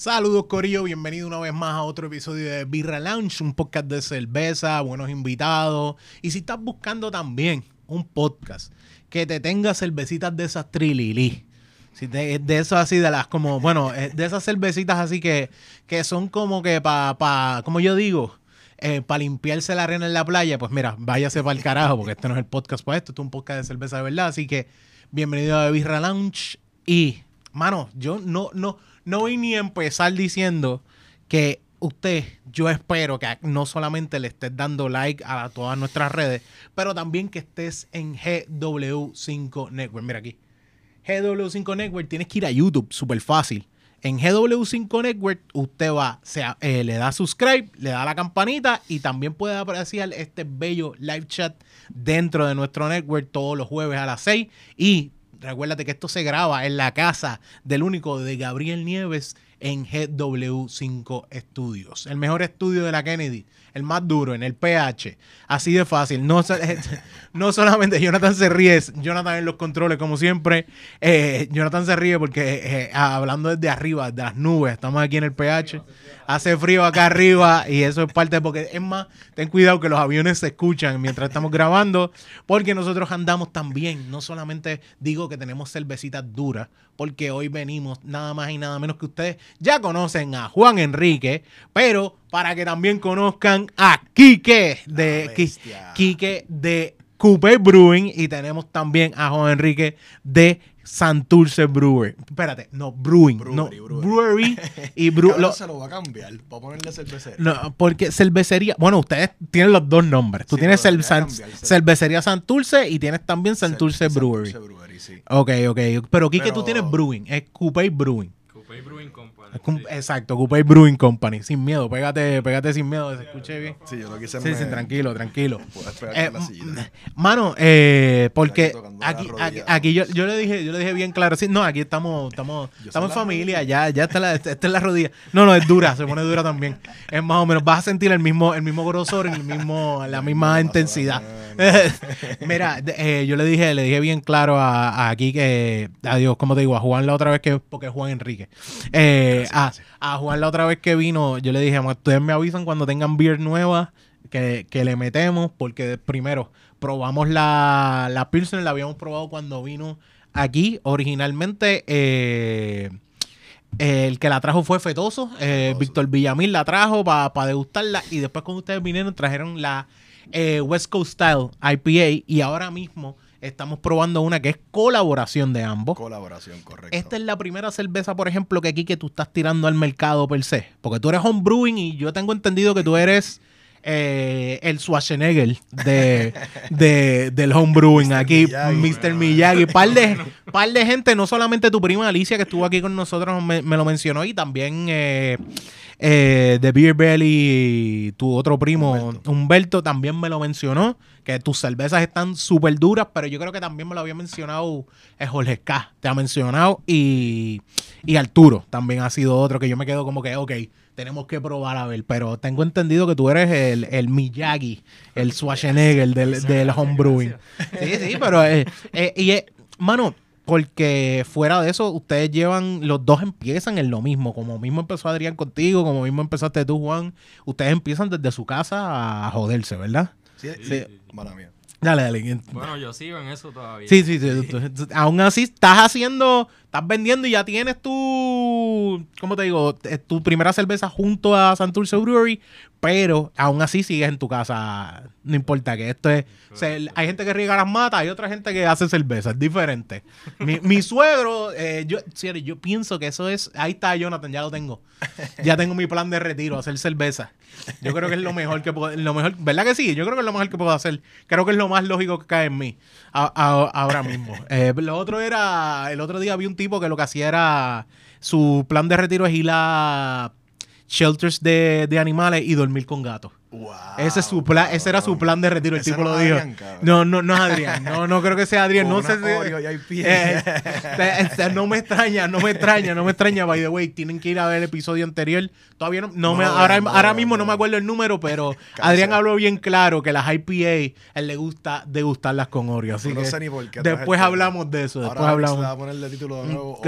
Saludos Corillo, bienvenido una vez más a otro episodio de Birra Lounge, un podcast de cerveza, buenos invitados. Y si estás buscando también un podcast que te tenga cervecitas de esas trililí, si de esas así de las como, bueno, de esas cervecitas así que, que son como que para, pa, como yo digo, para limpiarse la arena en la playa, pues mira, váyase para el carajo, porque este no es el podcast para esto, esto es un podcast de cerveza de verdad. Así que bienvenido a Birra Lounge. Y, mano, yo no, no, no voy ni a empezar diciendo que usted, yo espero que no solamente le estés dando like a todas nuestras redes, pero también que estés en GW5 Network. Mira aquí. GW5 Network, tienes que ir a YouTube, súper fácil. En GW5 Network, usted va, sea, eh, le da subscribe, le da la campanita y también puede apreciar este bello live chat dentro de nuestro network todos los jueves a las 6. Y recuérdate que esto se graba en la casa del único de Gabriel Nieves en GW5 Studios. El mejor estudio de la Kennedy, el más duro, en el PH. Así de fácil. No, no solamente Jonathan se ríe, Jonathan en los controles, como siempre. Eh, Jonathan se ríe porque eh, hablando desde arriba, de las nubes, estamos aquí en el PH. Hace frío acá arriba y eso es parte porque es más, ten cuidado que los aviones se escuchan mientras estamos grabando porque nosotros andamos también, no solamente digo que tenemos cervecitas duras, porque hoy venimos nada más y nada menos que ustedes ya conocen a Juan Enrique, pero para que también conozcan a Quique de. Quique de Coupé Brewing y tenemos también a Juan Enrique de Santurce Brewer. Espérate, no, Brewing, no, Brewery, Brewery brewery. y Brew. Lo- se lo va a cambiar para ponerle cervecero. no, porque cervecería, bueno, ustedes tienen los dos nombres. Tú Sí, tienes debería San- cambiarse. cervecería Santurce y tienes también Santurce Brewery. Santurce Brewery, sí. Ok, ok. Pero aquí que tú tienes Brewing, es Coupé Brewing. Coupé Brewing Company. Es cum- sí. Exacto, Coupé Brewing Company. Sin miedo, pégate, pégate sin miedo, se escuche bien. Sí, yo lo quise Sí, sí, tranquilo, tranquilo. Eh, la silla. mano, eh, porque Aquí aquí, yo, yo le dije, yo le dije bien claro, sí, no, aquí estamos, estamos, Yo estamos en familia, ya, ya está la, esta es la rodilla. No, no, es dura, se pone dura también. Es más o menos, vas a sentir el mismo, el mismo grosor, el mismo, la misma intensidad. Mira, eh, yo le dije, le dije bien claro a, a aquí que, adiós, como te digo, a Juan la otra vez que, porque es Juan Enrique. Eh, a, a Juan la otra vez que vino, yo le dije, "Amor, ustedes me avisan cuando tengan beer nueva que, que le metemos, porque primero probamos la, la Pilsner, la habíamos probado cuando vino aquí. Originalmente, eh, el que la trajo fue Fetoso. eh. Víctor Villamil la trajo para degustarla. Y después, cuando ustedes vinieron, trajeron la eh, West Coast Style IPA. Y ahora mismo estamos probando una que es colaboración de ambos. Colaboración, correcto. Esta es la primera cerveza, por ejemplo, que aquí que tú estás tirando al mercado per se. Porque tú eres homebrewing y yo tengo entendido que tú eres eh, el Schwarzenegger de, de- del homebrewing. Mr. Aquí, Miyagi. Mr. Miyagi. Par de, par de gente, no solamente tu prima Alicia, que estuvo aquí con nosotros, me, me lo mencionó, y también eh, eh, de Beer Belly, tu otro primo, Humberto. Humberto. también me lo mencionó. Que tus cervezas están súper duras, pero yo creo que también me lo había mencionado eh, Jorge K. Te ha mencionado. Y, y Arturo también ha sido otro que yo me quedo como que, ok, tenemos que probar a ver. Pero tengo entendido que tú eres el, el Miyagi, el Schwarzenegger del, del homebrewing. Sí, sí, pero. eh, eh, y, eh, mano, porque fuera de eso, ustedes llevan, los dos empiezan en lo mismo. Como mismo empezó Adrián contigo, como mismo empezaste tú, Juan. Ustedes empiezan desde su casa a joderse, ¿verdad? Sí, Sí, sí. sí. Mala mía. Dale, dale. Bueno, yo sigo en eso todavía. Sí, sí, sí. aún así, estás haciendo, estás vendiendo y ya tienes tu, ¿cómo te digo? Eh, Tu primera cerveza junto a Santurce Brewery, pero aún así sigues en tu casa. No importa que esto es. hay gente que riega las matas, hay otra gente que hace cerveza, es diferente. Mi, mi suegro, eh, yo, yo pienso que eso es. Ahí está Jonathan, ya lo tengo. Ya tengo mi plan de retiro, hacer cerveza. Yo creo que es lo mejor que puedo, lo mejor, ¿verdad que sí? Yo creo que es lo mejor que puedo hacer. Creo que es lo más lógico que cae en mí a- a- ahora mismo. Eh, lo otro era, el otro día vi un tipo que lo que hacía era, su plan de retiro es ir a shelters de, de animales y dormir con gatos. Wow. Ese, es su plan, ese era su plan de retiro. El tipo no lo dijo. Adrián, no, no, no es Adrián. No, no creo que sea Adrián. No sé si. Eh, este, no me extraña, no me extraña, no me extraña. By the way, tienen que ir a ver el episodio anterior. Todavía no, no No me, ahora, ahora mismo no me acuerdo el número, pero. Adrián habló bien claro que las IPA, él le gusta degustarlas con Oreo. Así No que sé ni por qué después hablamos de eso. Después Ahora hablamos. va a poner de título de nuevo.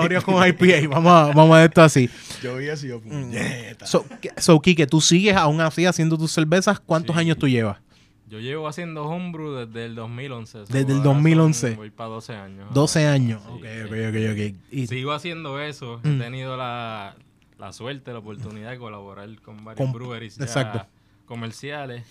Oreo con- IPA. Vamos a, vamos a esto así. Yo vi eso y yo, puñeta. So, so, Kike, tú sigues aún así haciendo tus cervezas. ¿Cuántos Sí. años tú llevas? Yo llevo haciendo homebrew desde el 2011. so Desde el ahora 2011. son- Voy para 12 años. 12 años. Sí, ok, sí. ok, ok, ok. Y- Sigo haciendo eso. Mm. He tenido la, la suerte, la oportunidad de colaborar con varios Con- breweries ya comerciales.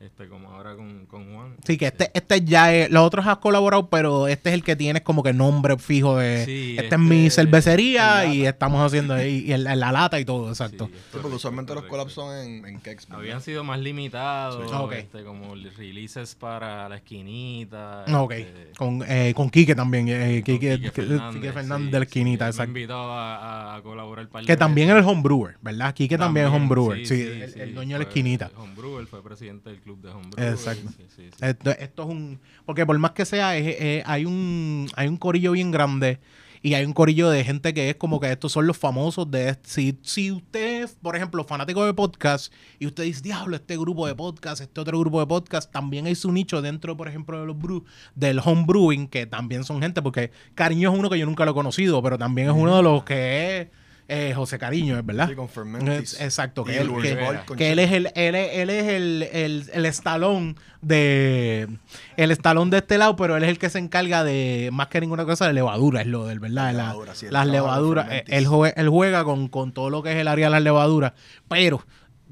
Este, como ahora con, con Juan. Sí, que este, este ya es. Los otros has colaborado, pero este es el que tienes como que nombre fijo de. Sí, esta es mi este, cervecería el y lata. estamos haciendo ahí y el- la lata y todo, exacto. Sí, es Sí, porque correcto, usualmente los collabs son en, en. Habían sido más limitados, Sí. Ok. este, como releases para la esquinita. Ok. este, Con, eh, con Quique también. eh, con Quique, Quique Quique Quique Fernández, sí, de la esquinita, exacto. Me invitó a, a colaborar par de Que también es el homebrewer, ¿verdad? Quique también, es homebrewer. Sí, el, sí, el dueño de la esquinita. Homebrewer, fue presidente del club de Homebrewer. Exacto. sí, sí, sí. Esto, esto es un. Porque por más que sea, es- es- hay, un, hay un corillo bien grande y hay un corillo de gente que es como que estos son los famosos de. Si, si usted, es, por ejemplo, fanático de podcast y usted dice, diablo, este grupo de podcast, este otro grupo de podcast, también hay su nicho dentro, por ejemplo, de los brew, del home brewing, que también son gente, porque Cariño es uno que yo nunca lo he conocido, pero también es uno de los que es. Eh, José Cariño, ¿verdad? Sí, con Fermentis. Exacto, que, él, que- que él es el, él es, él es el, el, el estalón de el estalón de este lado, pero él es el que se encarga de más que ninguna cosa de levadura, es lo del verdad, La La- levadura, sí, él las levaduras, él, jue- él juega con, con todo lo que es el área de las levaduras, pero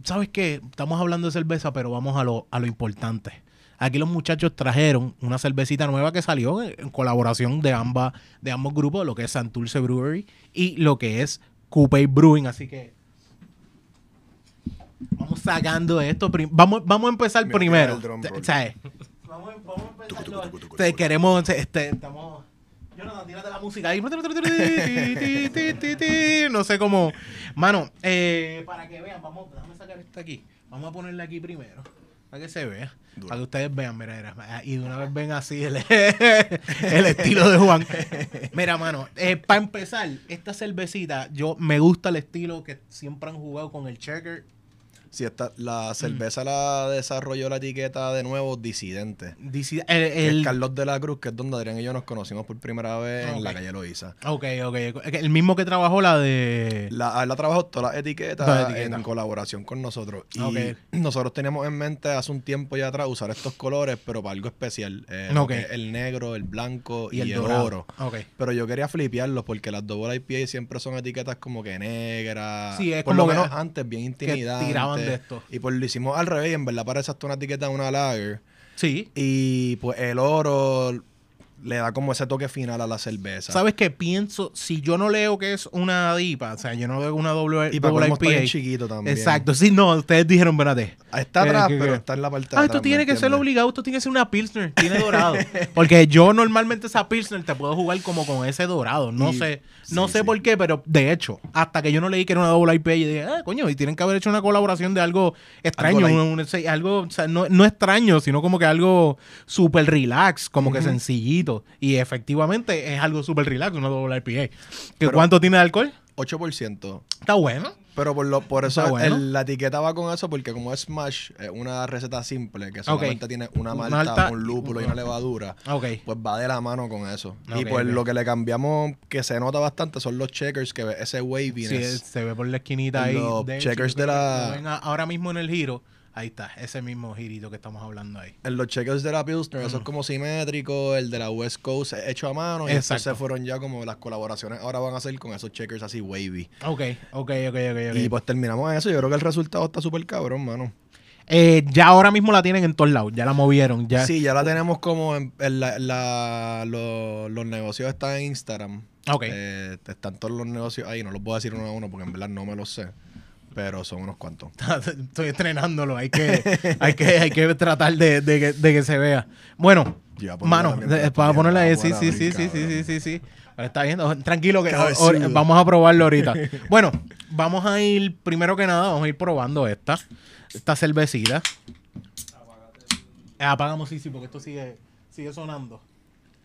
¿sabes qué? Estamos hablando de cerveza, pero vamos a lo, a lo importante. Aquí los muchachos trajeron una cervecita nueva que salió en, en colaboración de ambas de ambos grupos, lo que es Santurce Brewery y lo que es Coupe Brewing, así que vamos sacando esto. Vamos, vamos a empezar Mira, primero. Vamos, vamos a empezar. Te- queremos, este, estamos. Jonathan, tírate la música ahí. No sé cómo. Mano, eh, para que vean, vamos, déjame sacar esta aquí. Vamos a ponerla aquí primero. Para que se vea. Duro. Para que ustedes vean, mira, mira, Y de una vez ven así el, el estilo de Juan. Mira, mano, eh, para empezar, esta cervecita, yo me gusta el estilo que siempre han jugado con el checker. Sí, esta, la Mm. cerveza la desarrolló la etiqueta de nuevo Disidente. El- que el- es Carlos de la Cruz, que es donde Adrián y yo nos conocimos por primera vez en la calle Loíza. Ok, ok. El mismo que trabajó la de. La, él ha trabajado todas las etiquetas, Todas las etiquetas. en colaboración con nosotros. Y nosotros teníamos en mente hace un tiempo ya atrás usar estos colores, pero para algo especial. Eh, que el negro, el blanco y, y el, el, oro. Pero yo quería flipearlos porque las Double IPA siempre son etiquetas como que negras. Sí, es por como lo que- menos antes, bien intimidantes. De esto. Y pues lo hicimos al revés y en verdad parece hasta una etiqueta una lager. Sí. Y pues el oro le da como ese toque final a la cerveza. ¿Sabes qué? Pienso, si yo no leo que es una DIPA, o sea, yo no veo una doble, Y para está bien chiquito también. Exacto, sí, no, ustedes dijeron, espérate. Está ¿Qué- atrás, pero está en la parte de Ah, esto tiene ¿me que ser obligado, esto tiene que ser una Pilsner, tiene dorado. Porque yo normalmente esa Pilsner te puedo jugar como con ese dorado. No Y- sé, no sí, sé sí. por qué, pero de hecho, hasta que yo no leí que era una doble IPA, yo dije, ah, coño, y tienen que haber hecho una colaboración de algo extraño, Algo un- un- sí, algo, o sea, no, no extraño, sino como que algo súper relax, como que Ujú. Y efectivamente es algo súper relax, una doble IPA. ¿Que ¿Cuánto tiene de alcohol? 8%. Está bueno. Pero por, lo, por eso bueno. el- la etiqueta va con eso, porque como es Smash, es una receta simple, que solamente tiene una Un malta, malta un lúpulo y una levadura, Ok. pues va de la mano con eso. y pues lo que le cambiamos, que se nota bastante, son los checkers, que ve ese Sí, waviness. se ve por la esquinita ahí. Los De checkers de la- ahora mismo en el giro. Ahí está, ese mismo girito que estamos hablando ahí. En los checkers de la Pilsner, eso es como simétrico, el de la West Coast hecho a mano, y Exacto. se fueron ya como las colaboraciones ahora van a ser con esos checkers así wavy. Ok, ok, ok, ok. ok. Y pues terminamos eso, yo creo que el resultado está súper cabrón, mano. Eh, ya ahora mismo la tienen en todos lados, ya la movieron. Ya. Sí, ya la tenemos como en, en la, la- lo- los negocios están en Instagram. Ok. Eh, están todos los negocios ahí, no los puedo decir uno a uno porque en verdad no me los sé. Pero son unos cuantos. Estoy estrenándolo, hay que, hay que, hay que tratar de, de que, de que se vea. Bueno, Mano, para estoy ponerla ahí, sí, sí, sí, sí, sí, sí, sí, sí. Está bien, oh, tranquilo que vamos a probarlo ahorita. Bueno, vamos a ir, primero que nada, vamos a ir probando esta, esta cervecita. Eh, Apagamos, sí, sí, porque esto sigue, sigue sonando.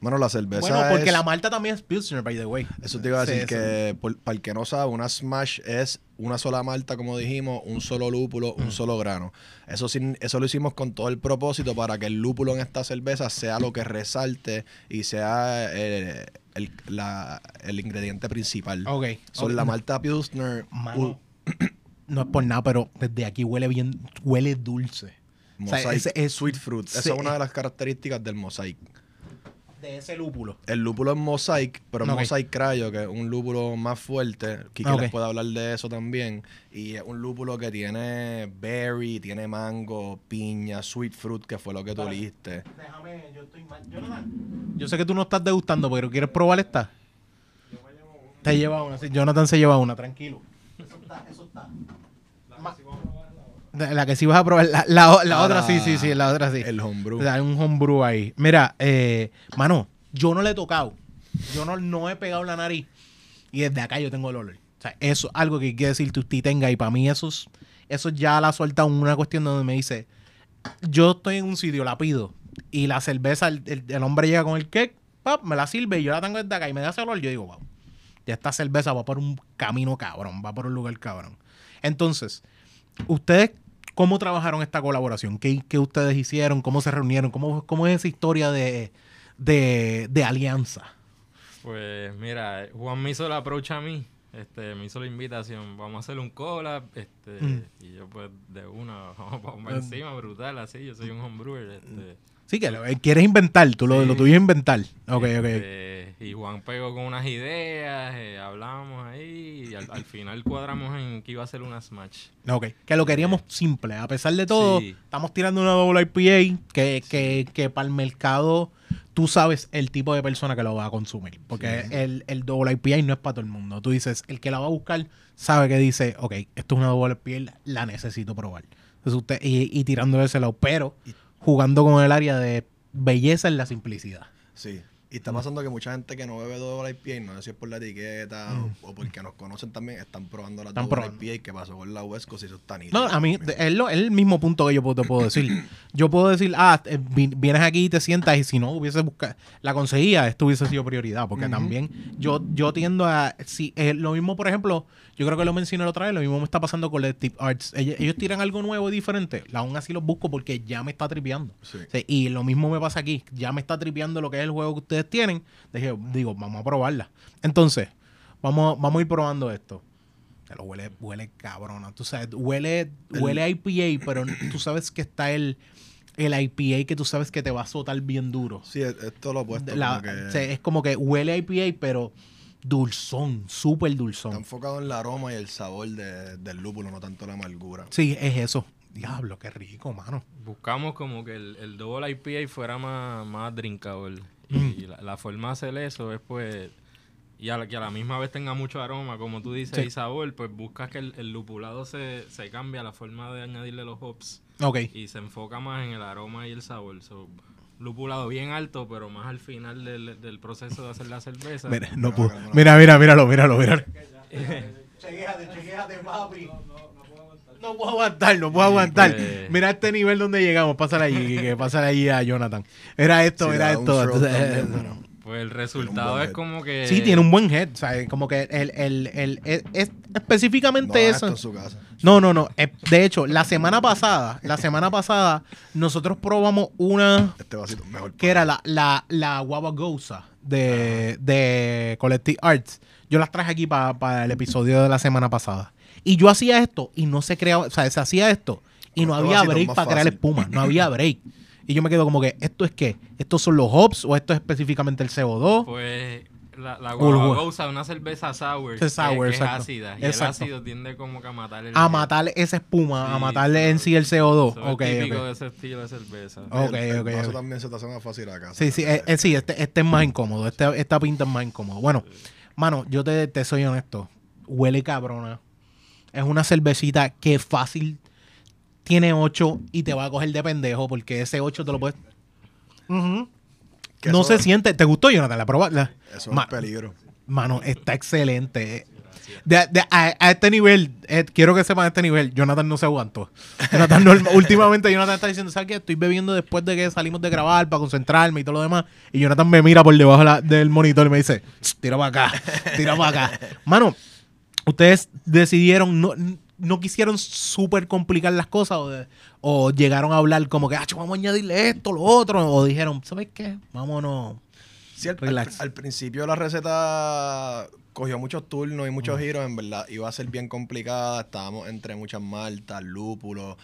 Bueno, la cerveza Bueno, porque es- la malta también es Pilsner, by the way. Eso te iba a decir que, por- para el que no sabe, una Smash es una sola malta, como dijimos, un solo lúpulo, Mm. un solo grano. Eso, sin- eso lo hicimos con todo el propósito para que el lúpulo en esta cerveza sea lo que resalte y sea eh, el, la- el ingrediente principal. Ok. Son la malta Pilsner. Mano, no es por nada, pero desde aquí huele bien, huele dulce. uh, O sea, Mosaic ese es- Sweet Fruit. Esa sí. es una de las características del Mosaic. De ese lúpulo. El lúpulo es Mosaic, pero es Ok. Mosaic Cryo, que es un lúpulo más fuerte. Kike Ok. les puede hablar de eso también. Y es un lúpulo que tiene berry, tiene mango, piña, sweet fruit, que fue lo que tú oliste. Déjame, yo estoy mal. Jonathan. Yo sé que tú no estás degustando, pero ¿quieres probar esta? Te lleva una, sí, Jonathan se lleva una, tranquilo. Eso está, eso está. La que sí vas a probar, la, la- la Ah, otra sí, sí, sí, la otra sí. El homebrew. O sea, Hay un homebrew ahí. Mira, eh, mano, yo no le he tocado. Yo no, no he pegado la nariz. Y desde acá yo tengo el olor. O sea, eso es algo que quiere decir que usted tenga. Y para mí eso, es- eso ya la suelta una cuestión donde me dice, yo estoy en un sitio, la pido. Y la cerveza, el, el- el hombre llega con el cake, pap, me la sirve y yo la tengo desde acá y me da ese olor. Yo digo, wow, ya esta cerveza va por un camino cabrón, va por un lugar cabrón. Entonces, ¿ustedes cómo trabajaron esta colaboración? ¿Qué, qué ustedes hicieron? ¿Cómo se reunieron? ¿Cómo, cómo es esa historia de, de, de alianza? Pues mira, Juan me hizo el approach a mí, este, me hizo la invitación, vamos a hacer un collab, este, Mm. y yo pues de una, vamos, vamos encima, brutal, así, yo soy un homebrewer, este, Sí, que lo- eh, quieres inventar, tú lo, Sí. lo es inventar. Ok, ok. Y Juan pegó con unas ideas, eh, hablamos ahí, y al, al final cuadramos en que iba a ser una smash. Ok, que lo queríamos simple. A pesar de todo, Sí. estamos tirando una doble IPA que, que, que para el mercado tú sabes el tipo de persona que lo va a consumir. Porque el, el doble IPA no es para todo el mundo. Tú dices, el que la va a buscar sabe que dice, ok, esto es una doble IPA, la necesito probar. Entonces usted, y, y tirando de ese lado, pero jugando con el área de belleza en la simplicidad. Sí. Y está pasando que mucha gente que no bebe doble IPA, no sé si es por la etiqueta o, o porque nos conocen también, están probando la Están doble probando. IPA que pasó con la Coast y eso está No, nítido. a mí es, lo- es el mismo punto que yo puedo- te puedo decir. Yo puedo decir, ah, eh, vi- vienes aquí y te sientas y si no hubiese buscado, la conseguía, esto hubiese sido prioridad, porque también yo, yo tiendo a, si lo mismo, por ejemplo, yo creo que lo mencioné la otra vez, lo mismo me está pasando con Collective Arts. Ellos, ellos tiran algo nuevo y diferente, aún así los busco porque ya me está tripeando. Sí. O sea, y lo mismo me pasa aquí, ya me está tripeando lo que es el juego que ustedes tienen. Dije, digo, vamos a probarla. Entonces, vamos, vamos a ir probando esto. Pero huele, huele cabrona. Tú sabes, huele, huele a IPA, pero tú sabes que está el, el IPA que tú sabes que te va a azotar bien duro. Sí, es- esto lo opuesto. La- como que o sea, es como que huele a IPA, pero dulzón, súper está dulzón. enfocado en el aroma y el sabor de- del lúpulo, no tanto la amargura. Sí, es eso. Diablo, qué rico, mano. Buscamos como que el, el double IPA fuera más, más drinkable. Mm. Y la, la forma de hacer eso es pues... Y a la, que a la misma vez tenga mucho aroma, como tú dices, Sí. y sabor, pues buscas que el, el lupulado se, se cambia la forma de añadirle los hops Ok. y se enfoca más en el aroma y el sabor. So, lupulado bien alto, pero más al final del, del proceso de hacer la cerveza. Mira, no puedo. Mira, mira, míralo, míralo, míralo. Chequéate, chequéate, papi. No puedo aguantar, no puedo aguantar. pues- Mira este nivel donde llegamos. Pásale allí, que pásale allí a Jonathan. Era esto, Sí, era esto. Entonces, también, eh. Pues el resultado es head. como que... Sí, tiene un buen head. ¿sabes? Como que el, el, el, es, es No específicamente eso. esto en su casa. No, no, no. Eh, De hecho, la semana pasada, la semana pasada, nosotros probamos una Este vasito mejor. que era la, la, la guava goza de, de Collective Arts. Yo las traje aquí para el episodio de la semana pasada. Y yo hacía esto y no se creaba, o sea, se hacía esto y no había es break para crear espuma. No había break. Y yo me quedo como que, ¿esto es qué? ¿Estos son los hops o esto es específicamente el CO2? Pues la, la Urgua. guavagosa es una cerveza sour, Es sour, que, que es exacto. ácida. Y Exacto. el ácido tiende como que a matar el... a matarle esa espuma, a matarle en sí el CO2. so es Ok, típico ok. de ese estilo de cerveza. Ok, el, el ok, ok. también se te hace más fácil acá. Sí, sí, eh, eh, sí este, este es más incómodo. Este, esta pinta es más incómodo. Bueno, mano, yo te, te soy honesto. Huele cabrona. Es una cervecita que fácil tiene 8 y te va a coger de pendejo porque ese 8 te lo puedes. No se siente. ¿Te gustó, Jonathan? La probaste. Eso Ma- es peligro. Mano, está excelente. De- de- a, a este nivel, eh, quiero que sepan a este nivel, Jonathan no se aguantó. Jonathan no- últimamente Jonathan está diciendo, ¿sabes qué? Estoy bebiendo después de que salimos de grabar para concentrarme y todo lo demás. Y Jonathan me mira por debajo la- del monitor y me dice, "Tss, tira para acá, tira para acá. Mano, ustedes decidieron, no, no quisieron súper complicar las cosas o, de- o llegaron a hablar como que, ah, vamos a añadirle esto, lo otro, o dijeron, ¿sabes qué? Vámonos. Sí, al, Relax. al principio la receta cogió muchos turnos y muchos giros, en verdad iba a ser bien complicada, estábamos entre muchas maltas, lúpulos,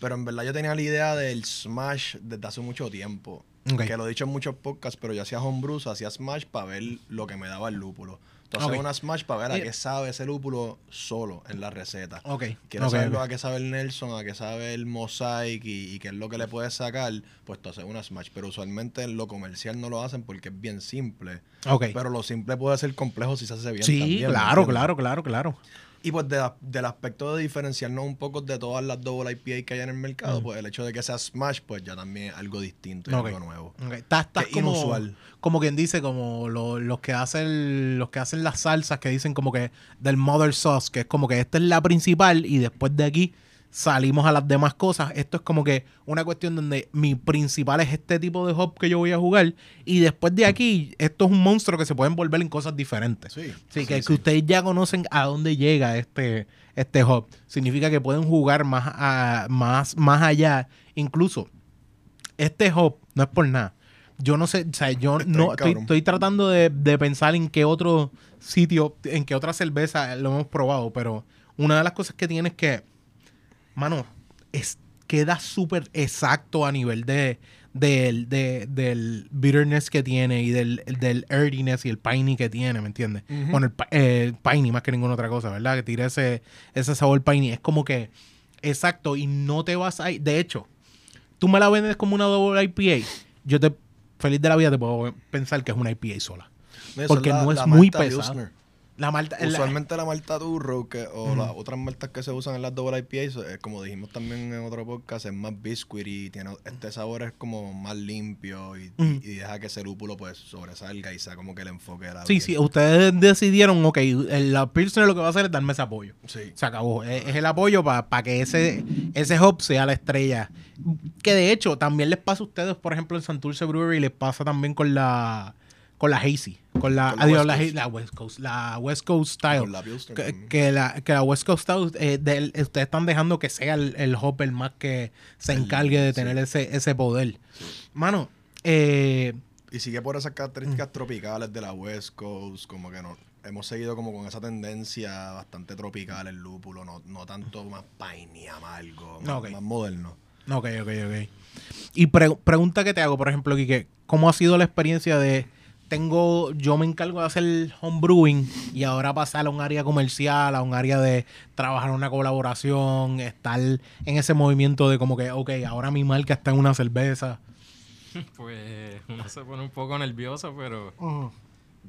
pero en verdad yo tenía la idea del smash desde hace mucho tiempo, que lo he dicho en muchos podcasts, pero yo hacía homebrews, hacía smash para ver lo que me daba el lúpulo. Entonces Ok. una smash para ver a qué sabe ese lúpulo solo en la receta. Ok. Quieres ok, saber ok. a qué sabe el Nelson, a qué sabe el Mosaic y, y qué es lo que le puedes sacar, pues tú haces una Smash. Pero usualmente en lo comercial no lo hacen porque es bien simple. Ok. Pero lo simple puede ser complejo si se hace bien. Sí, también, ¿me claro, claro, claro, claro. Y pues de del aspecto de diferenciarnos un poco de todas las double IPA que hay en el mercado, Mm. pues el hecho de que sea Smash, pues ya también es algo distinto y algo nuevo. Ok, Estás, estás Que como, inusual. como quien dice, como lo- los que hacen los que hacen las salsas que dicen como que del mother sauce, que es como que esta es la principal y después de aquí salimos a las demás cosas. Esto es como que una cuestión donde mi principal es este tipo de hop que yo voy a jugar y después de aquí esto es un monstruo que se puede envolver en cosas diferentes. Sí, Sí, sí, que, que sí. ustedes ya conocen a dónde llega este, este hub. Significa que pueden jugar más, a- más, más allá. Incluso, este hub no es por nada. Yo no sé, o sea, yo Está no estoy, estoy tratando de, de pensar en qué otro sitio, en qué otra cerveza lo hemos probado, pero una de las cosas que tiene es que, mano, es, queda súper exacto a nivel de, del, de- del bitterness que tiene y del, del earthiness y el piney que tiene, ¿me entiendes? Ujú. Bueno, el, eh, piney más que ninguna otra cosa, ¿verdad? Que tira ese, ese sabor piney. Es como que, exacto, y no te vas a ir. De hecho, tú me la vendes como una double IPA, yo te, feliz de la vida, te puedo pensar que es una IPA sola. Porque la- no es muy. Pilsner. La malta. la- Usualmente la malta Turro que, o las otras maltas que se usan en las double IPAs, eh, como dijimos también en otro podcast, es más biscuit y tiene este sabor es como más limpio y, deja que ese lúpulo pues sobresalga y sea como que el enfoque de la Sí, sí, ustedes decidieron, ok, la Pilsner lo que va a hacer es darme ese apoyo. Sí. Se acabó. Es, es el apoyo para que ese, ese hop sea la estrella. Que de hecho, también les pasa a ustedes, por ejemplo, en Santurce Brewery, les pasa también con la con la Hazy. Con la, Con la adiós, West la, Coast. La West Coast. La West Coast Style. Con la Pilsner que, que la, que la West Coast Style, eh, del- ustedes están dejando que sea el, el hop el más que se El- encargue de sí. tener ese, ese poder. Mano, eh, Y sigue por esas características tropicales de la West Coast, como que no, hemos seguido como con esa tendencia bastante tropical el lúpulo, no, no tanto más piney, amargo, más, Ok. más moderno. Ok, ok, ok. Y pre- pregunta que te hago, por ejemplo, Quique, ¿cómo ha sido la experiencia de tengo, yo me encargo de hacer homebrewing y ahora pasar a un área comercial, a un área de trabajar en una colaboración, estar en ese movimiento de como que, ok, ahora mi marca está en una cerveza. Pues uno se pone un poco nervioso, pero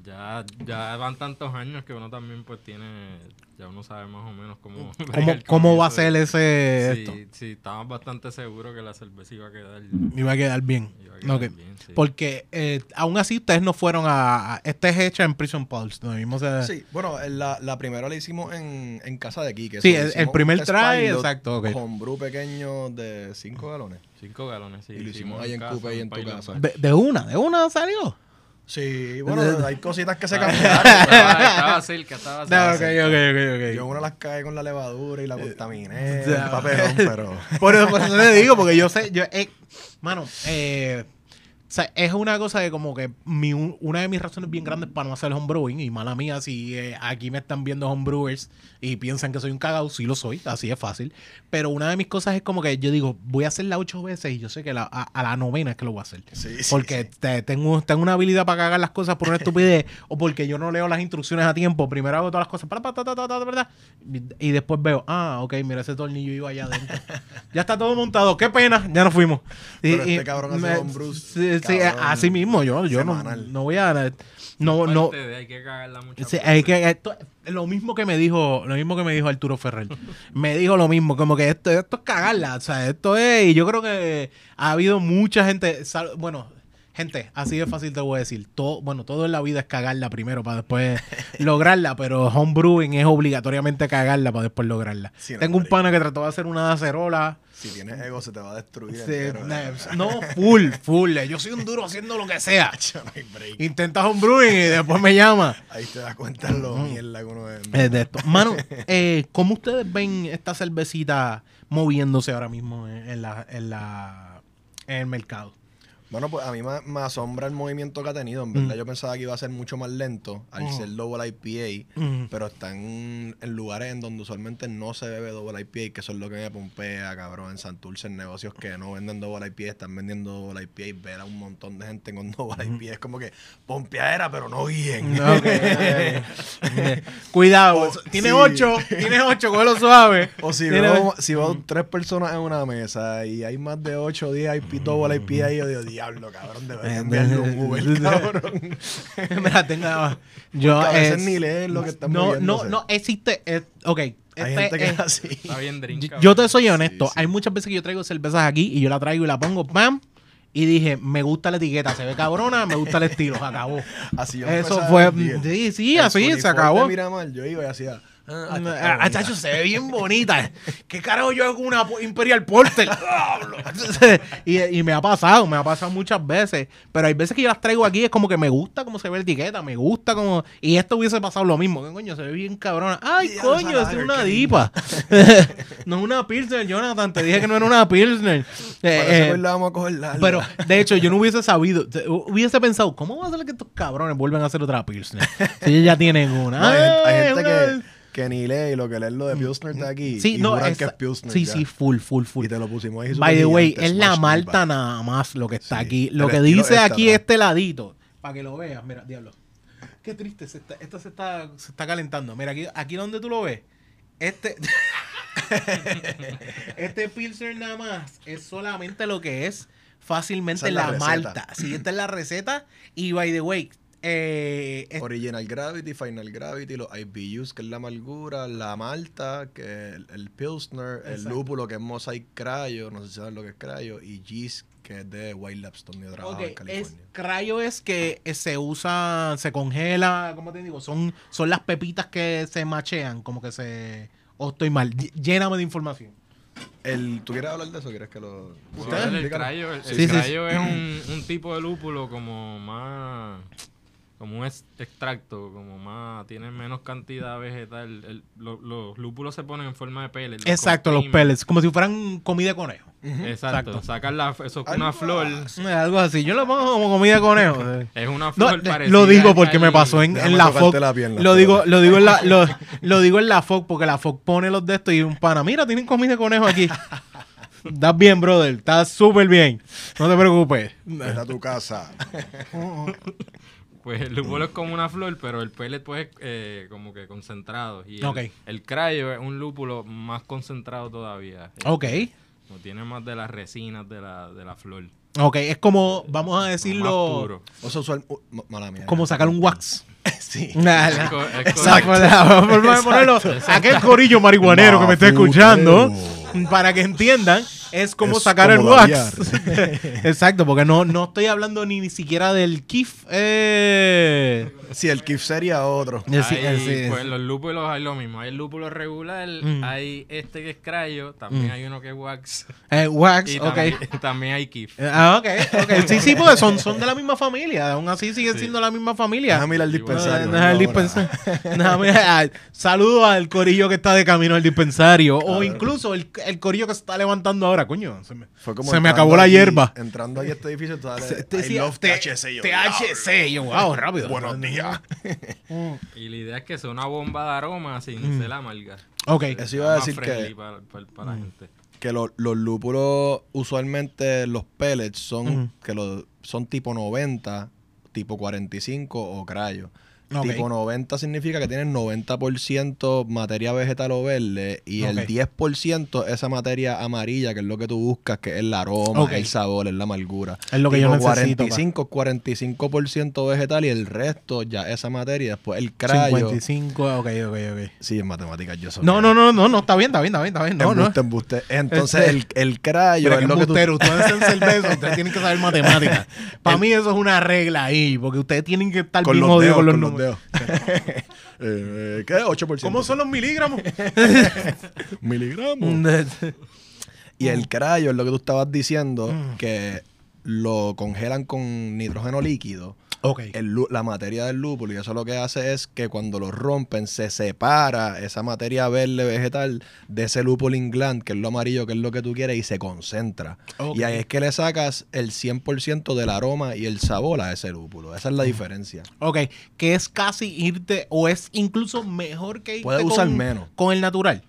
ya, ya van tantos años que uno también pues tiene, ya uno sabe más o menos cómo... ¿Cómo, cómo va a ser ese esto? Sí, sí, estábamos bastante seguros que la cerveza iba a quedar... Me iba a quedar bien. Iba a quedar bien, sí. Porque eh, aún así ustedes no fueron a... a- Esta es hecha en Prison Pulse, ¿no? Vimos, Sí, bueno, la, la primera la hicimos en, en casa de Kike. Sí, el- primer try, exacto. Con brew pequeño de 5 galones. Cinco galones, sí. Y lo hicimos hicimos ahí en Coupe y en tu casa. de una, de una salió. Sí, bueno, hay cositas que se Estaba, cambiaron. estaba cerca, estaba No, cerca. ok, ok, ok, Yo una las cae con la levadura y la contaminé. ya. el papelón, pero... Por eso, por eso le digo, porque yo sé, yo, eh, mano, eh, o sea, es una cosa de como que mi, un- una de mis razones bien grandes para no hacer homebrewing, y mala mía, si eh, aquí me están viendo homebrewers y piensan que soy un cagado, sí lo soy, así es fácil. Pero una de mis cosas es como que yo digo, voy a hacerla ocho veces y yo sé que la- a, a la novena es que lo voy a hacer. Sí, porque sí. te- tengo, tengo una habilidad para cagar las cosas por una estupidez o porque yo no leo las instrucciones a tiempo. Primero hago todas las cosas para, ta, ta, y, y después veo, ah, ok, mira, ese tornillo iba allá adentro. ya está todo montado. Qué pena, ya nos fuimos. Y- Pero este y cabrón hace me- homebrews, Sí, sí, así mismo. Yo, yo no, no voy a. No, no. De, hay que cagarla muchas Sí, veces. hay que, esto, lo mismo que me dijo, lo mismo que me dijo Arturo Ferrer. me dijo lo mismo, como que esto, esto es cagarla. O sea, esto es, y yo creo que ha habido mucha gente, sal- bueno, Gente, así de fácil te voy a decir. Todo, bueno, todo en la vida es cagarla primero para después lograrla, pero homebrewing es obligatoriamente cagarla para después lograrla. Sí, no, Tengo un pana que trató de hacer una acerola. Si tienes ego, se te va a destruir. Entero. no, full, full. Yo soy un duro haciendo lo que sea. No hay break. Intenta homebrewing y después me llama. Ahí te das cuenta lo mierda que uno es. De esto. Mano, eh, ¿cómo ustedes ven esta cervecita moviéndose ahora mismo en, en la, en, la, en el mercado? Bueno, pues a mí me, me asombra el movimiento que ha tenido. En Mm. verdad, yo pensaba que iba a ser mucho más lento al ser Double IPA, Mm. pero están en lugares en donde usualmente no se bebe Double IPA, que eso es lo que me pompea, cabrón. En Santurce, en negocios que no venden Double IPA, están vendiendo Double IPA y ver a un montón de gente con Double IPA es como que pompeadera, pero no bien. Cuidado, O- tiene sí. ocho, tiene ocho, cógelo suave. O si veo, ocho. si veo tres personas en una mesa y hay más de 8 o 10 IP, double IPA ahí, yo digo, diablo, cabrón, debería enviarle un Uber, cabrón. Mira, tenga. Yo Porque a veces es- ni lees lo que están No, no, moviéndose. no, existe. es- ok. Hay este gente que es- es así. Está bien drink. Yo- cabrón. Yo te soy honesto. sí. Hay muchas veces que yo traigo cervezas aquí y yo la traigo y la pongo, ¡pam! Y dije, me gusta la etiqueta, se ve cabrona, me gusta el estilo, se acabó. Así yo Eso fue. Sí, sí, El así se acabó. de Miramar, yo iba y hacía. Ah, Ah, bonita. chacho, se ve bien bonita. ¿Qué carajo yo hago con una Imperial Porter? Y, y me ha pasado, me ha pasado muchas veces. Pero hay veces que yo las traigo aquí, es como que me gusta cómo se ve la etiqueta, me gusta como. Y esto hubiese pasado lo mismo. ¿Qué coño? Se ve bien cabrona. ¡Ay, coño! Es una dipa. no es una Pilsner, Jonathan. Te dije que no era una Pilsner. Eh, eh, vamos a coger larga. pero, de hecho, yo no hubiese sabido, hubiese pensado, ¿cómo va a ser que estos cabrones vuelven a hacer otra Pilsner? Si ellos ya tienen una. No, hay, gente- hay ¡Ay, gente una- que, que ni lee y lo que lee es lo de Pilsner de aquí. Sí, y no, es, que es Pilsner sí, ya. sí, full, full, full. Y te lo pusimos ahí. By the way, es la malta nada más lo que está Sí, aquí. Lo que dice está aquí este ladito, para que lo veas, mira, diablo. Qué triste, se está, esto se está, se está calentando. Mira, aquí, aquí donde tú lo ves, este, este Pilsner nada más es solamente lo que es fácilmente Esa la la, malta. Sí, esta es la receta. Y by the way, eh, es- Original Gravity, Final Gravity, los IBUs, que es la amargura, la malta, que es el, el Pilsner, el Exacto. lúpulo, que es Mosaic Cryo, no sé si sabes lo que es Cryo, y Yeast, que es de White Labs, donde yo trabajo Ok, en es, California. cryo es que se usa, se congela, ¿cómo te digo? Son, son las pepitas que se machean, como que se... O estoy mal, Ll- lléname de información. El, ¿Tú quieres hablar de eso quieres que lo...? El crayo, el, Sí, el sí, crayo es un, un tipo de lúpulo como más como un ex- extracto, como más tiene menos cantidad vegetal. El- lo- los lúpulos se ponen en forma de pellets. los Exacto, los pellets, como si fueran comida de conejo. Exacto, Exacto. sacan la, eso es una flor. Eh, Algo así, yo lo pongo como comida de conejo. eh. Es una No, flor eh, parecida lo digo porque me pasó en, en la FOC. la pierna, lo digo, lo digo en la, lo, lo digo en la FOC porque la FOC pone los de estos y un pana, mira, tienen comida de conejo aquí. Estás bien, brother. Estás súper bien. No te preocupes. Vete a tu casa. Pues el lúpulo es como una flor, pero el pellet pues es eh, como que concentrado. Y el, el crayo es un lúpulo más concentrado todavía. Ok. Como tiene más de las resinas de la, de la flor. Ok, es como, vamos a Más decirlo. O sea, usual, uh, ma- mala mía. como sacar un wax. Sí. Nah, Es nah. co- es Exacto, ponerlo. Aquel corillo marihuanero que me está escuchando, para que entiendan, es como Es sacar como el wax. Exacto, porque no, no estoy hablando ni, ni siquiera del kif. Eh. Sí, el Kif sería otro. Sí, Hay, sí, pues los lúpulos hay lo mismo. Hay el lúpulo regular, Mm. hay este que es crayo, también Mm. hay uno que es wax. Eh, wax, Y ok. también, también hay kif. Eh, Ah, ok, ok. Sí, sí, porque son, son de la misma familia. Aún así siguen siendo la misma familia. Déjame ir al dispensario. No, no, el vengo ahora. dispensario. Déjame- ah, Saludo al corillo que está de camino al dispensario. O incluso el, el corillo que se está levantando ahora, coño. Se me, Fue como se me acabó la hierba. Entrando ahí a este edificio, tú dale, Se- te I decía, love T- THC. Yo, THC. Yo, wow, rápido. Buenos días. Y la idea es que sea una bomba de aroma sin Mm. ser amarga. Ok. Eso iba a Más decir friendly que, Para, para- para la gente. que lo- los lúpulos, usualmente los pellets son, Ujú. que lo- son tipo 90, tipo 45 o crayo. Tipo 90 significa que tienes 90% materia vegetal o verde y el Ok. 10% esa materia amarilla, que es lo que tú buscas, que es el aroma, el sabor, es la amargura. Es lo que yo Tipo necesito, pa. 45, 45% vegetal y el resto ya esa materia. Después el crayo. 55, ok, ok, ok. Sí, en matemáticas yo soy. No, no, no, no, no, está bien, está bien, está bien, está bien. No, no. embuste, embuste. Entonces Este- el, el crayo Pero es lo que tú... ustedes hacen cerveza, ustedes tienen que saber matemáticas. Para mí eso es una regla ahí, porque ustedes tienen que estar Con los dedos, con los números. Dedos. Eh, ¿Qué? 8%. ¿Cómo son los miligramos? Miligramos. Y el crayo es lo que tú estabas diciendo, Mm. que lo congelan con nitrógeno líquido. Ok. El la materia del lúpulo y eso lo que hace es que cuando lo rompen se separa esa materia verde vegetal de ese lupulin gland, que es lo amarillo, que es lo que tú quieres, y se concentra. Y ahí es que le sacas el 100% del aroma y el sabor a ese lúpulo. Esa es la diferencia. Ok, que es casi irte, o es incluso mejor que irte Puedes usar con, menos. con el natural.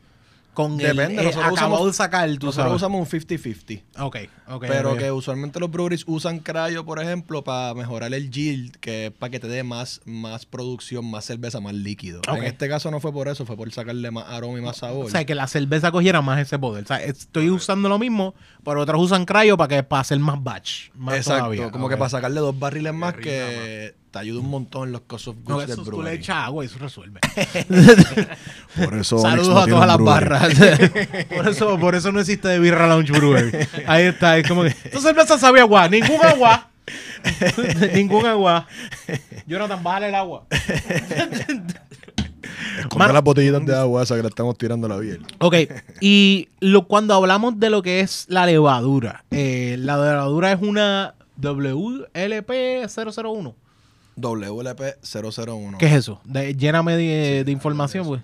Con Depende, el eh, nosotros acabado usamos- de sacar, tú Nosotros sabes. usamos un 50-50. Ok, ok. Pero que usualmente los breweries usan cryo, por ejemplo, para mejorar el yield, que es para que te dé más, más producción, más cerveza, más líquido. Ok. En este caso no fue por eso, fue por sacarle más aroma y más sabor. O sea, que la cerveza cogiera más ese poder. O sea, estoy usando lo mismo, pero otros usan cryo para que para hacer más batch. Más Exacto, todavía. como que para sacarle dos barriles más Que que te ayuda un montón en los cost of No, goods del eso tú le brewery. echas agua y eso resuelve. Por eso Saludos a todas las barras. por, eso, por eso no existe de Birra Lounge Brewery. Ahí está, es como que. Tu cerveza sabe a agua, ningún agua. ningún agua. Jonathan, bájale el agua. Esconde las botellitas de agua esa que le estamos tirando a la biel. Ok, y lo, cuando hablamos de lo que es la levadura, eh, la levadura es una WLP001. WLP 001. ¿Qué es eso? De- lléname de, de información, pues.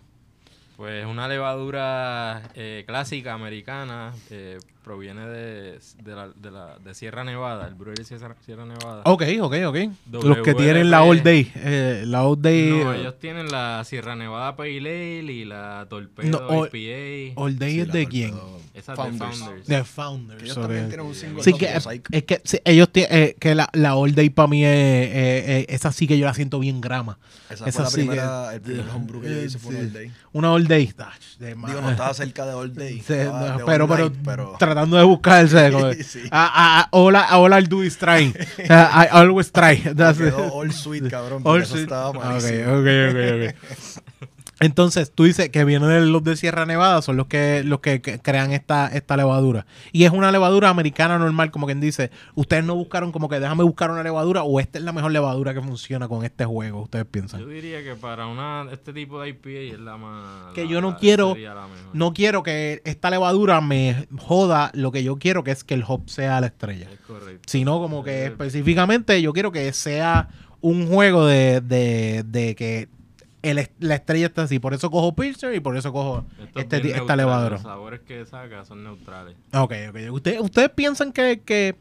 Pues una levadura eh, clásica americana eh, proviene de, de, la, de, la- de Sierra Nevada, el brewery Sierra, Sierra Nevada. Ok, ok, ok. Los que tienen la All Day. eh, la All Day. No, eh, ellos tienen la Sierra Nevada Pale Ale y la Torpedo No, All- IPA. All Day Sí, es de quién? Esa es Founders. de Founders. De Founders. Ellos también tienen un single Sí, que, es que sí, ellos tienen, que la, la All Day para mí es, eh, eh, esa sí que yo la siento bien grama. Esa esa fue la sí que- primera, el primer homebrew que yo hice fue un Sí. All Day. Una All Day. de Digo, no estaba cerca de All Day. Sí, estaba no, de pero, All pero, Night, pero... tratando de buscarse. Sí. a, a, all, I- all I do is try. I always try. That's it. Quedó all sweet, cabrón. All eso sweet. estaba Ok, malísimo. ok, ok, ok. Entonces, tú dices que vienen de los de Sierra Nevada, son los que los que, que crean esta, esta levadura. Y es una levadura americana normal, como quien dice. Ustedes no buscaron como que déjame buscar una levadura o esta es la mejor levadura que funciona con este juego, ustedes piensan. Yo diría que para una este tipo de IPA es la más... Que la- yo no la- quiero- la. No quiero que esta levadura me joda lo que yo quiero, que es que el hop sea la estrella. Es correcto. Sino como que Eh, específicamente yo quiero que sea un juego de, de, de que el la estrella está así. Por eso cojo Pilsner y por eso cojo esto es este, ti- esta neutral, levadura. Los sabores que saca son neutrales. Ok, ok. ¿Ustedes, ustedes piensan que, que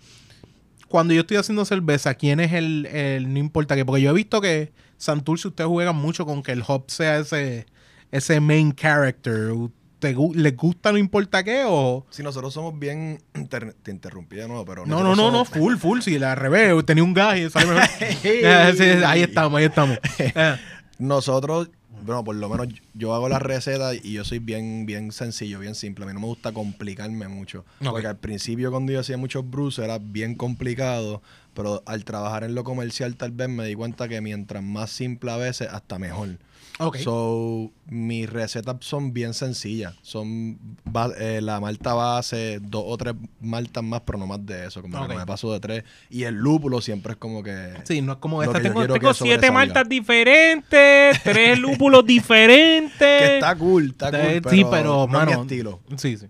cuando yo estoy haciendo cerveza, quién es el, el- no importa qué? Porque yo he visto que Santurce ustedes juegan mucho con que el hop sea ese, ese main character. ¿Te, ¿Les gusta no importa qué o...? Si nosotros somos bien... inter- Te interrumpí de nuevo, pero... No, no, no, no, full, full. Si la revés, tenía un gas y sale mejor. Sí, ahí estamos, ahí estamos. Nosotros, bueno, por lo menos yo hago las recetas y yo soy bien, bien sencillo, bien simple. A mí no me gusta complicarme mucho. Porque al principio cuando yo hacía muchos brews era bien complicado, pero al trabajar en lo comercial tal vez me di cuenta que mientras más simple a veces, hasta mejor. Ok. So, mis recetas son bien sencillas. Son eh, la malta base, dos o tres maltas más, pero no más de eso. Como Ok. que me paso de tres. Y el lúpulo siempre es como que... Sí, no es como esta. Tengo, tengo siete maltas diferentes, tres lúpulos diferentes. Que está cool, está cool. Pero sí, pero, no es mi mano. estilo. Sí, sí.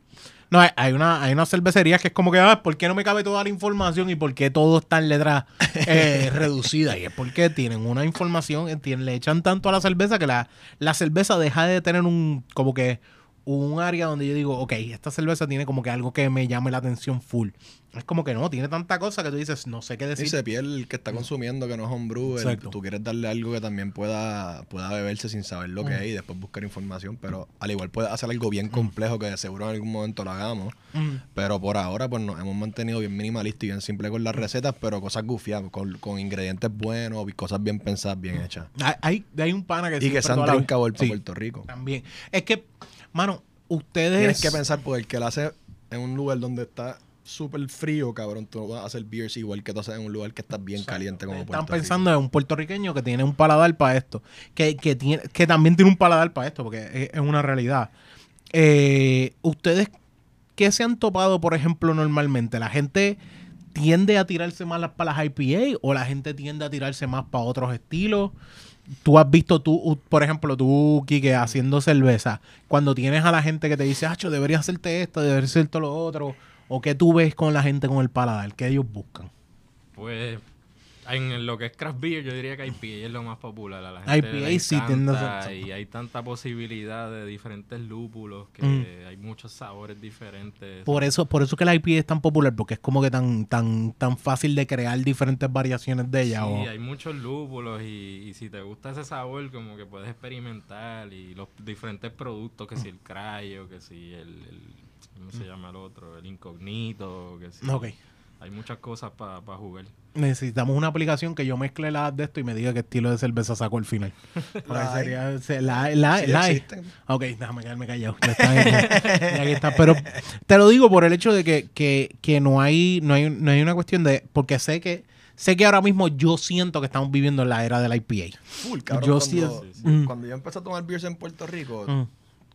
No, hay- hay una, hay una cervecería que es como que, ah, ¿por qué no me cabe toda la información y por qué todo está en letras eh, reducidas? Y es porque tienen una información, eh, tienen- le echan tanto a la cerveza que la, la cerveza deja de tener un, como que, un área donde yo digo, ok, esta cerveza tiene como que algo que me llame la atención full. Es como que no, tiene tanta cosa que tú dices, no sé qué decir. se pierde el que está consumiendo, que no es homebrew. el-. Tú quieres darle algo que también pueda, pueda beberse sin saber lo que Mm. es y después buscar información. Pero al igual puedes hacer algo bien complejo que seguro en algún momento lo hagamos. Mm. Pero por ahora, pues nos hemos mantenido bien minimalista y bien simple con las recetas, pero cosas gufiadas, con, con ingredientes buenos cosas bien pensadas, bien hechas. Hay, hay, un pana que Y que la vez- drinkable para Sí, Puerto Rico. También. Es que, mano, ustedes. Tienes que pensar, porque el que lo hace en un lugar donde está súper frío, cabrón, tú no vas a hacer beers igual que tú haces en un lugar que está bien caliente como Están Puerto pensando en un puertorriqueño que tiene un paladar para esto. Que, que, tiene, que también tiene un paladar para esto, porque es, es una realidad. Eh, ¿Ustedes qué se han topado, por ejemplo, normalmente? ¿La gente tiende a tirarse más para las IPA o la gente tiende a tirarse más para otros estilos? Tú has visto, tú, por ejemplo, tú, Kike, haciendo cerveza, cuando tienes a la gente que te dice, Acho, deberías hacerte esto, deberías hacerte lo otro, o qué tú ves con la gente con el paladar, ¿qué ellos buscan? Pues en lo que es craft beer, yo diría que IPA es lo más popular. A la gente IPA le sí tiende a Y hay tanta posibilidad de diferentes lúpulos que Mm. hay muchos sabores diferentes. Por eso, por eso que la IPA es tan popular, porque es como que tan, tan, tan fácil de crear diferentes variaciones de ella. Sí, o- hay muchos lúpulos y, y si te gusta ese sabor, como que puedes experimentar y los diferentes productos, que si el cryo, que si el, el- ¿cómo se llama el otro? El incognito, que si... Ok. Hay muchas cosas para jugar. Necesitamos una aplicación que yo mezcle las de esto y me diga qué estilo de cerveza saco al final. Porque La sería- se- la, la, Sí la. Ok, déjame quedarme callado. Ya está, ya- ya aquí está. Pero te lo digo por el hecho de que, que, que no hay, no hay, no hay una cuestión de. Porque sé que, sé que ahora mismo yo siento que estamos viviendo en la era de la IPA. Full, cabrón. Yo cuando, sí- Mm. cuando yo empecé a tomar beers en Puerto Rico, Mm.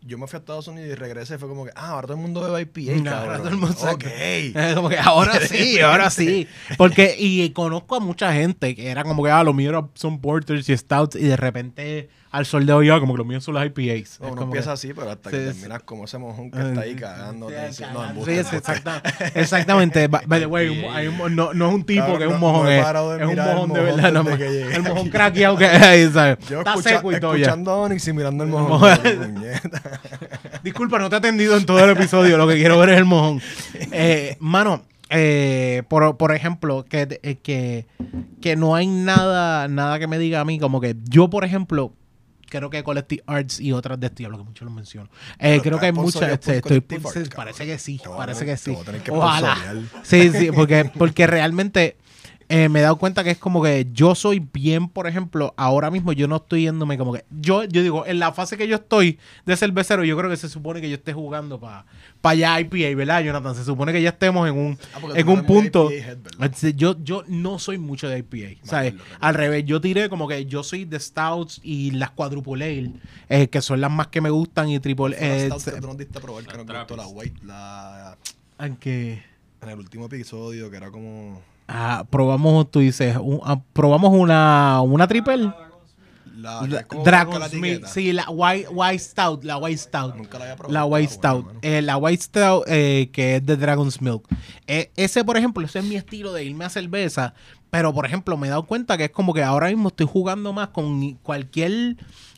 Yo me fui a Estados Unidos y regresé. Fue como que, ah, ahora todo el mundo bebe IPA, Ahora cabrón. todo el mundo saca- ok. Eh, como que ahora sí, ahora sí. Porque, y conozco a mucha gente que era como que, ah, lo mío son porters y stouts, y de repente al sol de hoy, ah, como que lo mío son las IPAs. No, Es uno como empieza que- así, pero hasta Sí, que sí. terminas como ese mojón que está ahí Sí, cagando. sí, no, Sí, exacta- exactamente. By- by the way, un- hay un mo- no, no es un tipo que es un mojón, es, un mojón de mojón verdad. no, el mojón craqueado que ahí, ¿sabes? Yo Está escucha- seco y todo ya. escuchando a Onyx y mirando el mojón. Disculpa, no te he atendido en todo el episodio. Lo que quiero ver es el mojón. Eh, mano, eh, por, por ejemplo, que, eh, que, que no hay nada, nada que me diga a mí, como que yo, por ejemplo, creo que Collective Arts y otras de este, lo que mucho lo menciono. Eh, creo que hay muchas. este, estoy- Arts, parece que sí, parece que sí. que Ojalá. Sí, sí, porque, porque realmente eh, me he dado cuenta que es como que yo soy bien, por ejemplo, ahora mismo yo no estoy yéndome como que. Yo, yo digo, en la fase que yo estoy de cervecero, yo creo que se supone que yo esté jugando para allá IPA, ¿verdad, Jonathan? Se supone que ya estemos en un, Ah, en un punto. Yo, yo no soy mucho de IPA, ¿sabes? recuerdo, Al revés, yo tiré como que yo soy de Stouts y las Quadruple Ale, eh, que son las más que me gustan, y Triple eh, que tú diste a probar, que gustó la white, la... aunque En el último episodio, que era como... ah, probamos, tú dices, un- ah, probamos una, una triple. La, Dragon's Milk, sí, la White, White Stout, la White Stout. Nunca la había probado. La White Stout. Eh, la White Stout, eh, que es de Dragon's Milk. Eh, ese, por ejemplo, ese es mi estilo de irme a cerveza. Pero, por ejemplo, me he dado cuenta que es como que ahora mismo estoy jugando más con cualquier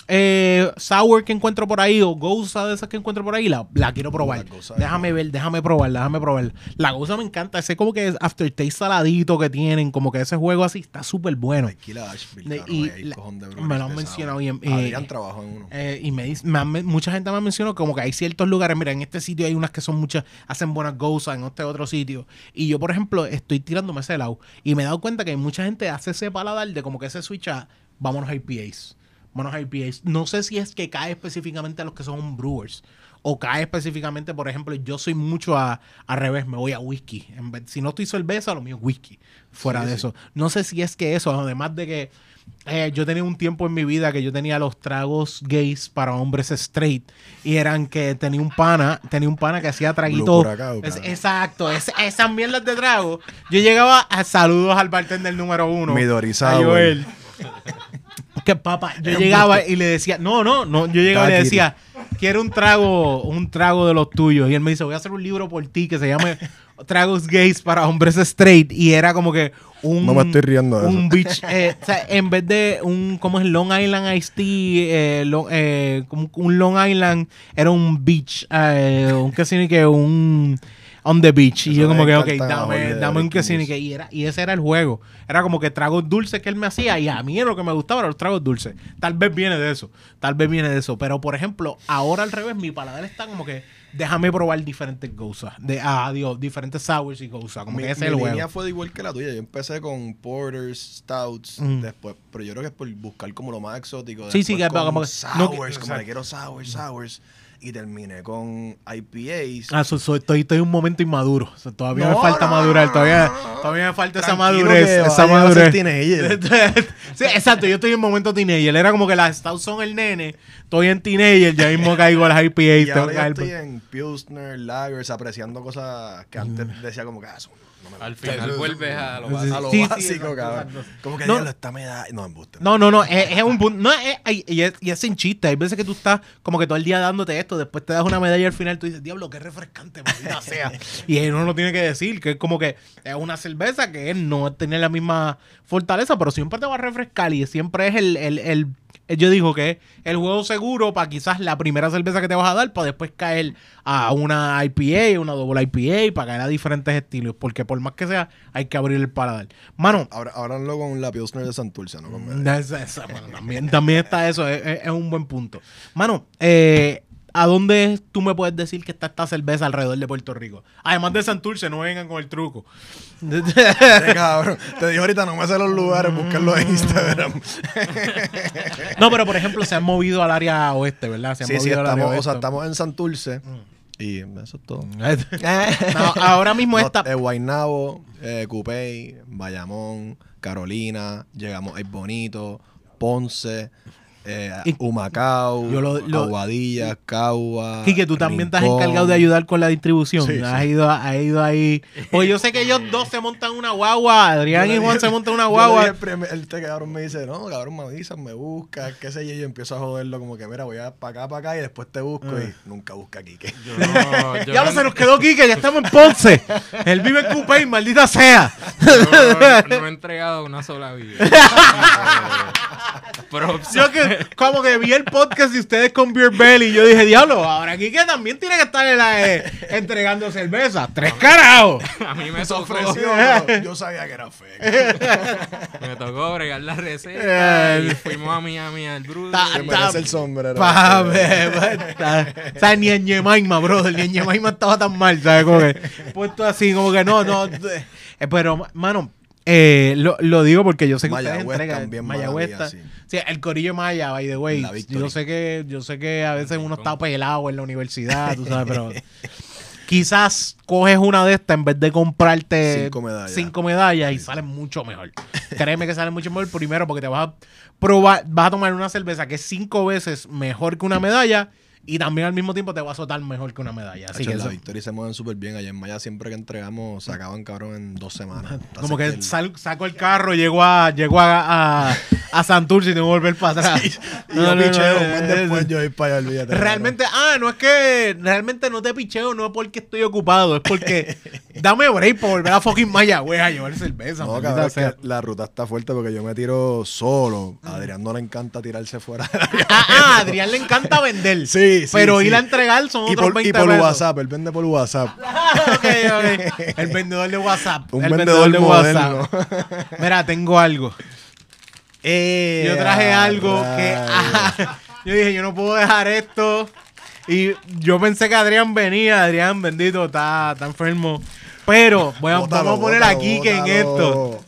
eh, sour que encuentro por ahí o goza de esas que encuentro por ahí. La, la quiero probar. la déjame ver, déjame probar, déjame probar. La goza me encanta. Ese como que es aftertaste saladito que tienen. Como que ese juego así está súper bueno. Y la- me lo han mencionado y- Adrián trabajó en uno. Eh, y me dice, me han mucha gente me ha mencionado como que hay ciertos lugares, mira, en este sitio hay unas que son muchas, hacen buenas gozas, en este otro sitio. Y yo, por ejemplo, estoy tirándome ese lado. Y me he dado cuenta que mucha gente hace ese paladar de como que ese switch a, vámonos a IPAs. A IPAs. No sé si es que cae específicamente a los que son brewers. O cae específicamente, por ejemplo, yo soy mucho a, al revés, me voy a whisky. En vez- si no estoy cerveza, lo mío es whisky. Fuera Sí, de sí. eso. No sé si es que eso, además de que eh, yo tenía un tiempo en mi vida que yo tenía los tragos gays para hombres straight y eran que tenía un pana, tenía un pana que hacía traguitos. Es- exacto, es- esas mierdas de trago. Yo llegaba a saludos al bartender número uno. Midori a. Joel. Que papá, yo llegaba y le decía, no, no, no, yo llegaba y le decía, quiero un trago, un trago de los tuyos. Y él me dice, voy a hacer un libro por ti que se llame Tragos Gays para Hombres Straight. Y era como que un... No me estoy riendo de Un eso. beach... eh, o sea, en vez de un... ¿Cómo es? Long Island Iced Tea. eh, lo- eh, como un Long Island era un beach. Un que que un... On the beach. y Eso yo como que, ok, dame, dame un Breaking que News. y era Y ese era el juego. Era como que tragos dulces que él me hacía. Y a mí lo que me gustaba eran los tragos dulces. Tal vez viene de eso. Tal vez viene de eso. Pero, por ejemplo, ahora al revés, mi paladar está como que déjame probar diferentes cosas. De, ah, Dios, diferentes sours y cosas. Como Mi, que ese mi es el línea juego. fue de igual que la tuya. Yo empecé con porters, stouts, Mm. después, pero yo creo que es por buscar como lo más exótico. Sí, sí, que- con como que- sours, no, como que- quiero sours, sours. Y terminé con IPAs. Ah, so- so- estoy, estoy en un momento inmaduro. Todavía me falta no, madurar. Todavía, todavía me falta esa madurez. que Esa madurez. teenager. sí, exacto. Yo estoy en momento teenager. Era como que las stouts son el nene. Estoy en teenager. Ya mismo caigo las IPAs. Y ahora yo estoy en Pilsner, Lagers, apreciando cosas que antes decía como que ah, me Al final Eso- vuelves a lo Sí, básico. a lo Sí, sí, básico, exacto, cabrón. exacto. Como que No. diablo, esta me da. No, embuste. No, no, no, es, es un punto. No, es, y, es, y es sin chiste. Hay veces que tú estás como que todo el día dándote esto, después te das una medalla y al final tú dices, diablo, qué refrescante, maldita sea. Y él no lo tiene que decir, que es como que es una cerveza que él no tiene la misma fortaleza, pero siempre te va a refrescar y siempre es el. el, el- yo digo que es el juego seguro para quizás la primera cerveza que te vas a dar para después caer a una IPA, una doble IPA, para caer a diferentes estilos, porque por más que sea, hay que abrir el paladar. Mano, Ahora, ábranlo con la Pilsner de Santurce, ¿no? Con Mm, bueno, también, también está eso, es, es- es un buen punto. Mano, eh, ¿a dónde tú me puedes decir que está esta cerveza alrededor de Puerto Rico? Además de Santurce, no vengan con el truco. Este cabrón. Te dije ahorita, no me sé los lugares, buscarlo en Instagram. no, pero por ejemplo, se han movido al área oeste, ¿verdad? Se han Sí, sí, movido al área estamos, o sea, estamos en Santurce. Y eso es todo. No, ahora mismo No, está. eh, Guaynabo, eh, Cupey, Bayamón, Carolina, llegamos a Bonito, Ponce, eh, Y- Humacao, Yo lo- lo- Aguadilla, Cagua. Quique, tú también estás encargado de ayudar con la distribución. Sí, has, sí. Ido, has ido ahí. Porque yo sé que ellos dos se montan una guagua. Adrián y Juan se montan una guagua. dije al primer- Este cabrón me dice, no, cabrón, me avisan, me busca, qué sé yo. Y yo empiezo a joderlo como que, mira, voy a para acá, para acá y después te busco. Ah. Y nunca busca a Quique. Yo no, yo Ya no- se nos quedó Quique, ya estamos en Ponce. Él vive en Coupé, maldita sea. yo no he entregado una sola vida. Pero Yo que como que vi el podcast de ustedes con Beer Belly y yo dije, diablo, ahora Quique también tiene que estar en la, eh, entregando cerveza. ¡Tres carajos! a mí me pero yo sabía que era fake. me tocó bregar la receta y fuimos a Miami al Bruce. Se merece el sombrero. Pa, ta- O sea, ni en Yemaima, brother, ni en Yemaima estaba tan mal, ¿sabes? Como que puesto así, como que no, no. eh, pero, mano, eh, lo, lo digo porque yo sé que ustedes Mayagüez entregan también, Mayagüez está- sí. Sí, el corillo Maya, by the way. Yo sé que, yo sé que a veces uno está pelado en la universidad, tú sabes, pero quizás coges una de estas en vez de comprarte Cinco medallas. cinco medallas y salen mucho mejor. Créeme que salen mucho mejor primero porque te vas a probar, vas a tomar una cerveza que es cinco veces mejor que una medalla y también al mismo tiempo te va a azotar mejor que una medalla. Así Hacho, que la eso- Victoria se mueven súper bien. Allá en Maya siempre que entregamos sacaban cabrón en dos semanas. como que el- sal- saco el carro, llego a, llego a, a, a Santurce y tengo que volver para atrás. Y yo No, no, picheo, no, después yo voy para allá, olvídate. Realmente, ah, no es que realmente no te picheo, no es porque estoy ocupado, es porque dame break por volver a fucking Mayagüez a llevar cerveza. No, maldita cabrón, es sea. que la ruta está fuerte porque yo me tiro solo. A Adrián no le encanta tirarse fuera. Ah, ah, a Adrián le encanta vender. Sí, sí, Pero sí. ir a entregar son y otros por, 20 y por pesos. WhatsApp, él vende por WhatsApp. Ah, ok, ok. El vendedor de WhatsApp. Un el vendedor de moderno. WhatsApp. Mira, tengo algo. Eh, Yo traje algo que. ah, yo dije, yo no puedo dejar esto. Y yo pensé que Adrián venía. Adrián, bendito, está, está enfermo. Pero Bótalo, vamos a poner bótalo, aquí que en esto.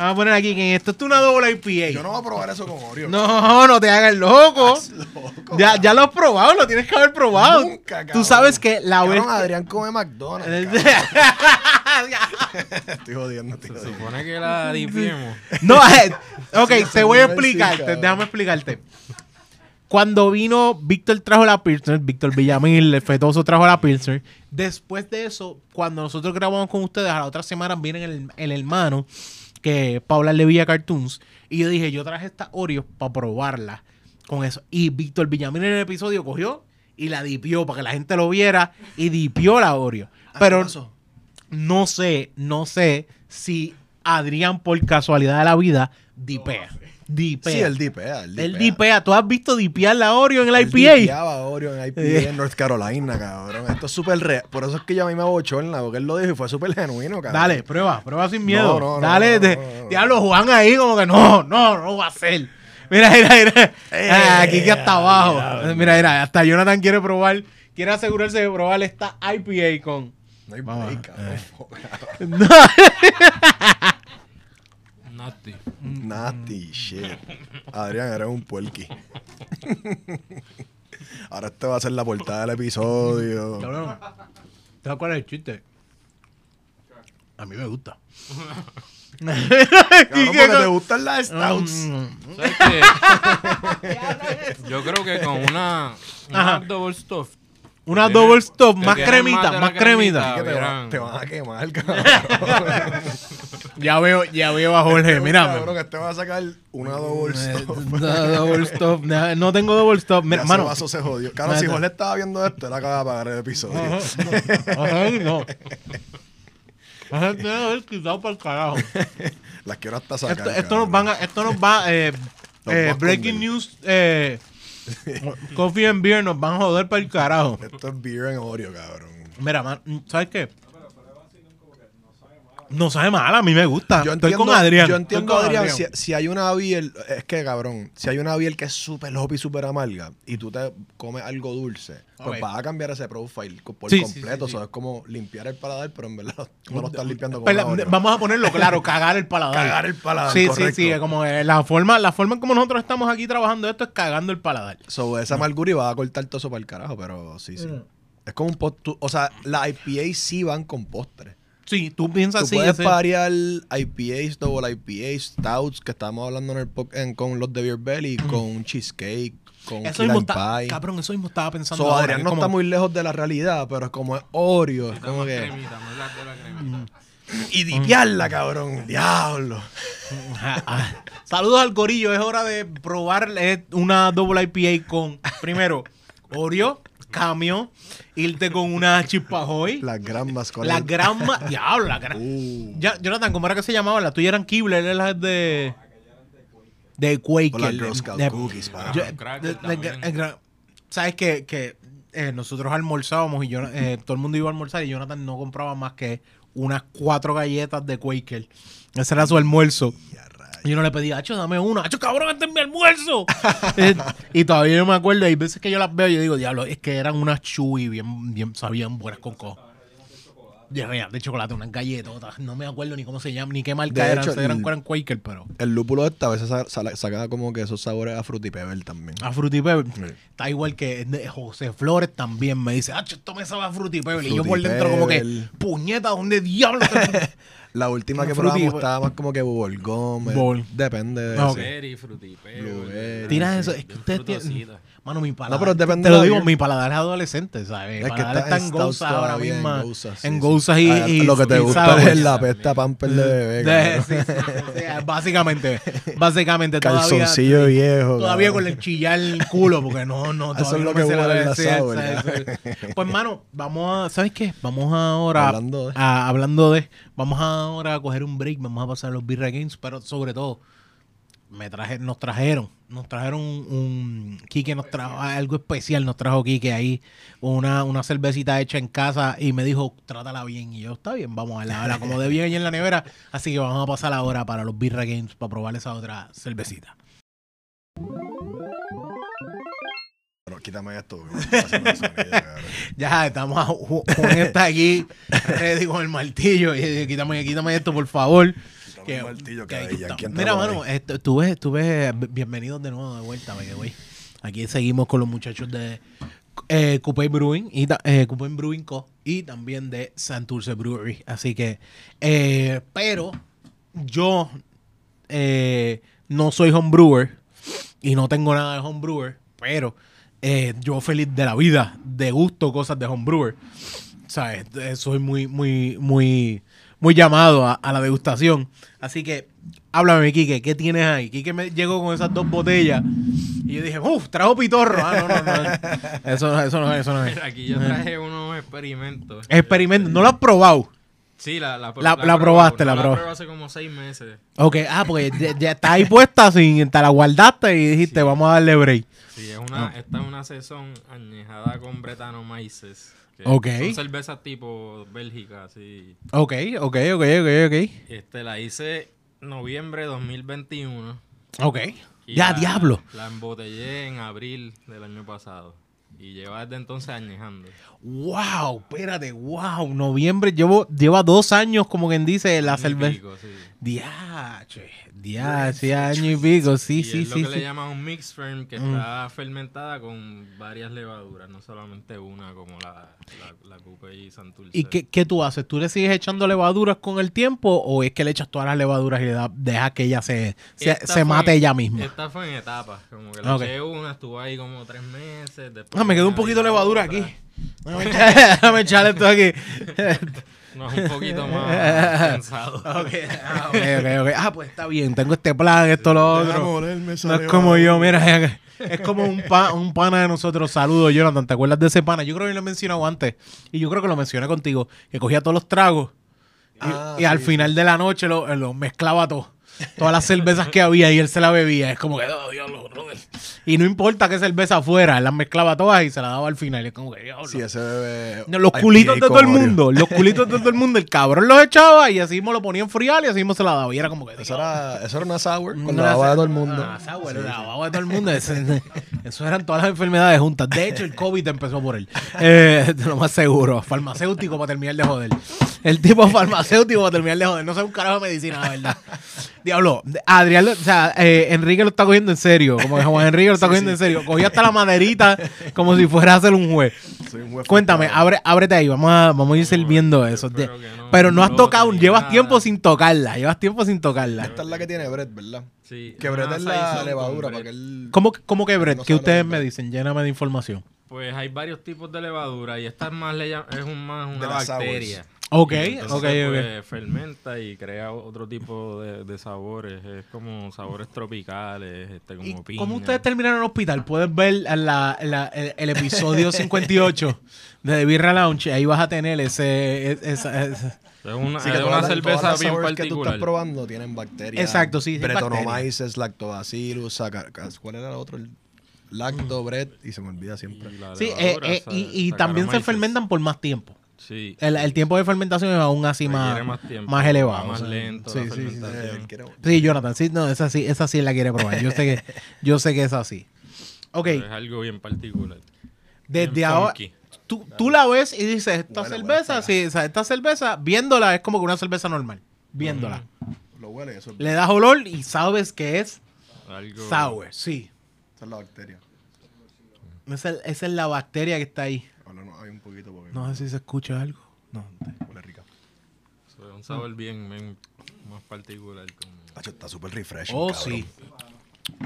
Vamos a poner aquí que en esto. Es una doble IPA. Yo no voy a probar eso con Oreo. No, no te hagas loco. loco. Ya, ya lo has probado, lo tienes que haber probado. Nunca, Tú cabrón. sabes que la vez. Adrián come McDonald's. estoy jodiendo, estoy Se supone que la dipiemos. No, eh, ok, te voy a cabrón. déjame explicarte. Cuando vino, Víctor trajo la Pilsner, Víctor Villamil, el fetoso trajo la Pilsner. Después de eso, cuando nosotros grabamos con ustedes, a la otra semana viene el, el hermano, que Paula le Villa Cartoons. Y yo dije, yo traje esta Oreo para probarla con eso. Y Víctor Villamil en el episodio cogió y la dipió para que la gente lo viera y dipió la Oreo. Pero no sé, no sé si Adrián por casualidad de la vida dipea. Dipea. Sí, él dipea. Él dipea. Él dipea. ¿Tú has visto dipear la Oreo en el IPA? dipeaba Oreo en IPA en North Carolina, cabrón. Esto es súper real. Por eso es que yo a mí me abochorna, porque él lo dijo y fue súper genuino, cabrón. Dale, prueba, prueba sin miedo. No, no, Dale, no, de- diablo, Juan ahí como que no, no, no va a ser. Mira, mira, mira. Ah, aquí que hasta abajo. Mira, mira, hasta Jonathan quiere probar, quiere asegurarse de probar esta IPA con. No hay break, cabrón. Nasty. Nasty shit. Adrián, eres un puerqui. Ahora este va a ser la portada del episodio. Cabrón, ¿Sabes cuál es el chiste? A mí me gusta. Cabrón, porque te gustan las stouts. Mm, ¿Sabes qué? Yo creo que con una, una double stuff. Una double stop, más cremita, más cremita. Que te, va- te van a quemar, cabrón. Ya veo, ya veo a Jorge, mira. Cabrón, que te va a sacar una double Eh, stop. no, double stop. No, tengo double stop. Mira, mano. vaso se jodió. Claro, si. Jorge estaba viendo esto, él acaba de pagar el episodio. Ajá, no. Ajá, tiene que haber quitado para el carajo. Las quiero hasta sacar. Esto, nos van a, esto nos va, eh, eh, breaking news, eh, coffee and beer nos van a joder para el carajo. Esto es beer en Oreo, cabrón. Mira, man, ¿sabes qué? No sabe mal, a mí me gusta. Yo Estoy entiendo, con Adrián. Yo estoy entiendo, Adrián, Si, si hay una biel, es que cabrón, si hay una biel que es súper hop y súper amarga y tú te comes algo dulce, pues vas a cambiar ese profile por Sí, completo. sí, sí. O sea, es como limpiar el paladar, pero en verdad no lo estás limpiando con Oreo. vamos a ponerlo claro, cagar el paladar. Cagar el paladar, Sí, correcto. sí, sí. Como eh, la forma, la forma en como nosotros estamos aquí trabajando esto es cagando el paladar. So, esa amargura y vas a cortar todo eso para el carajo, pero sí, sí. Mm. Es como un postre. O sea, las IPAs sí van con postre. Sí, tú piensas Tú así. puedes parear IPAs, double IPAs, stouts, que estábamos hablando en el po- en- con los de Beer Belly, con un cheesecake, con Eso mismo está, cabrón, eso mismo estaba pensando. So, ahora, Adrián no como- está muy lejos de la realidad, pero es como es Oreo, es como que... cremita, más la de la cremita. Y dipiarla, cabrón, diablo. Saludos al corillo, es hora de probar una double IPA con, primero, Oreo, cambio, irte con una chispajoy, La gran mascota. la gran... ma- Diablo, la gran... Uh, Ya, Jonathan, ¿cómo era que se llamaba? La tuya eran Kibler, él es de... De Quaker. O las Girl Scout de- cookies, pa. yo- Cracker de- de- también. de- gra- ¿Sabes que, que eh, nosotros almorzábamos y yo, eh, todo el mundo iba a almorzar y Jonathan no compraba más que unas cuatro galletas de Quaker. Ese era su almuerzo. Y yo no le pedía, Hacho, dame una. Hacho, cabrón, este es mi almuerzo. Eh, y todavía yo me acuerdo. Hay veces que yo las veo y yo digo, diablo, es que eran unas chewy bien, bien, sabían buenas con co. Ya, de chocolate, unas galletotas. No me acuerdo ni cómo se llaman, ni qué marca De eran. hecho, eran, el- eran Quaker, pero. el lúpulo esta a veces sa- sa- saca como que esos sabores a fruity pebble también. A Fruity Pebble. Sí. Está igual que de José Flores también me dice, ah, esto me sabe a Fruity Pebble. y yo Fruity por dentro como que, puñeta, ¿dónde diablo? La última que Fruity probamos Pebble. estaba más como que bubblegum. eh, Bubble. Depende de Ah, eso. Blueberry. Tiras sí, eso. Es que ustedes tienen... Mano, mi paladar. pero depende te lo digo, beer. mi paladar es adolescente, ¿sabes? Es que está está en Gousa ahora todavía, en mismo. Sí, En sí. Y, Ah, y- Lo que te gusta es la pesta pamper de bebé. De- sí, básicamente, básicamente todavía, Calzoncillo viejo. todavía cabrón. con el chillar el culo, porque no, no, Eso todavía es lo no que huele la sí. Pues, mano, vamos a, ¿sabes qué? Vamos ahora, Hablando de- a- hablando de, vamos ahora a coger un break, vamos a pasar los Birra Games, pero sobre todo, me traje, nos trajeron, nos trajeron un, un Quique nos trajo algo especial, nos trajo Quique ahí, una, una cervecita hecha en casa y me dijo, trátala bien. Y yo, está bien, vamos a la como de bien ahí en la nevera. Así que vamos a pasar ahora para los Birra Games para probar esa otra cervecita. Pero quítame esto. Ya estamos a, Ju- Juan está aquí, ready con el martillo. Y quítame, quítame esto, por favor. El martillo, que aquí ahí, está. ¿quién está Mira, mano, esto- tú ves, tú ves, bienvenidos de nuevo de vuelta, way. Aquí seguimos con los muchachos de eh, Coupé Brewing y eh, Coupé Brewing Co. y también de Santurce Brewery. Así que, eh, pero yo eh, no soy homebrewer y no tengo nada de homebrewer, pero eh, yo feliz de la vida, de gusto cosas de homebrewer. ¿Sabes? Soy muy, muy, muy, muy llamado a, a la degustación. Así que, háblame, Kike, ¿qué tienes ahí? Kike me llegó con esas dos botellas Y yo dije, uff, trajo pitorro. Ah, no, no, no. Eso, no- eso no es, eso no es. Aquí yo traje unos experimentos. Experimento. ¿No lo has probado? Sí, la, la, La- probaste, la probé hace como seis meses. Ok, ah, porque ya, ya está ahí puesta, sin, te la guardaste y dijiste, vamos a darle break. Sí, es una, esta es una sazón añejada con Brettanomyces. Que Ok. Son cervezas tipo Bélgica, así. Ok, ok, ok, ok, ok. Este, la hice noviembre de 2021. Ok. Ya, la- diablo. La embotellé en abril del año pasado. Y lleva desde entonces añejando. Wow, espérate, wow. Noviembre, llevo, lleva dos años, como quien dice, la cerveza. sí. Diache, diache, año y pico, sí, y sí, es lo sí. que sí. le llaman un mix firm que Mm. está fermentada con varias levaduras, no solamente una como la, la, la Coupe y Santurce. ¿Y qué, qué tú haces? ¿Tú le sigues echando levaduras con el tiempo o es que le echas todas las levaduras y le da- dejas que ella se, se, se mate en- ella misma? Esta fue en etapas, como que la Ok. eché una, estuvo ahí como tres meses. después Ah, me quedó un poquito de levadura otra. aquí. Déjame echarle esto aquí. No, es un poquito más pensado. ok, ah, ok, ok, ok. Ah, pues está bien. Tengo este plan, esto, lo otro. No es como yo, mira, es como un, pa- un pana de nosotros. Saludos, Jonathan. ¿Te acuerdas de ese pana? Yo creo que lo he mencionado antes. Y yo creo que lo mencioné contigo. Que cogía todos los tragos. Y, Ah, y al sí, final de la noche lo, lo mezclaba todo. Todas las cervezas que había y él se la bebía. Es como que, oh, diablo, brother. Y no importa qué cerveza fuera, él las mezclaba todas y se la daba al final. Y es como que, diablo. Sí, ese bebé. No, los culitos de todo el mundo, los culitos de todo el mundo, el cabrón los echaba y así mismo lo ponía a enfriar y así mismo se la daba. Y era como que. Eso era, eso era una sour con Una la baba de todo el mundo. Ah, sour, la baba de todo el mundo. Ese- Eso eran todas las enfermedades juntas. De hecho, el COVID empezó por él. Eh, lo más seguro. Farmacéutico para terminar de joder. El tipo farmacéutico para terminar de joder. No sé un carajo de medicina, la verdad. Diablo, Adrián, o sea, eh, Enrique lo está cogiendo en serio. Como que Juan Enrique lo está cogiendo en serio. Cogía hasta la maderita como si fuera a hacer un juez. Soy un juez Cuéntame, abre, ábrete ahí, vamos a, vamos a ir sirviendo eso. que no Pero no has tocado, llevas nada. tiempo sin tocarla, llevas tiempo sin tocarla. Esta es la que tiene Brett, ¿verdad? Sí, Que Brett es la levadura para que él. ¿Cómo, cómo que Brett? No ¿Qué sabe ustedes me que- dicen? Lléname de información. Pues hay varios tipos de levadura y esta es más le es un, más una bacteria. Ok, Y entonces, ok, pues, fermenta y crea otro tipo de, de sabores. Es como sabores tropicales, este, ¿Y como piña. ¿Cómo ustedes terminaron en el hospital? Puedes ver la- la- el, el episodio 58 de The Birra Lounge. Ahí vas a tener ese... es- esa- esa- Es una, Sí, que es una las- cerveza todas las bien sours que tú estás probando tienen bacterias. Exacto, sí, Brettanomyces, lactobacillus, sacar- ¿cuál era el otro? El Lacto, Brett, y se me olvida siempre. Y la Sí, eh, eh, y, y también se fermentan por más tiempo. Sí. El, el tiempo de fermentación es aún así más, más tiempo, más elevado. más o sea, lento sí, la sí, sí, sí. Jonathan, sí, no, esa sí, esa sí la quiere probar. Yo sé que, yo sé que es así. Ok, Pero Es algo bien particular. desde bien ahora, tú, tú la ves y dices, esta cerveza, buena, sí, o sea, esta cerveza, viéndola es como que una cerveza normal. Viéndola. Lo huele, eso es, Le das olor y sabes que es Algo, sour, sí. esa es la bacteria. Esa, esa es la bacteria que está ahí. Ahora no, hay un No sé si se escucha algo. No. huele rica. so, es un sabor bien, bien más particular. Como... Hacho, está súper refreshing. Oh, cabrón. sí.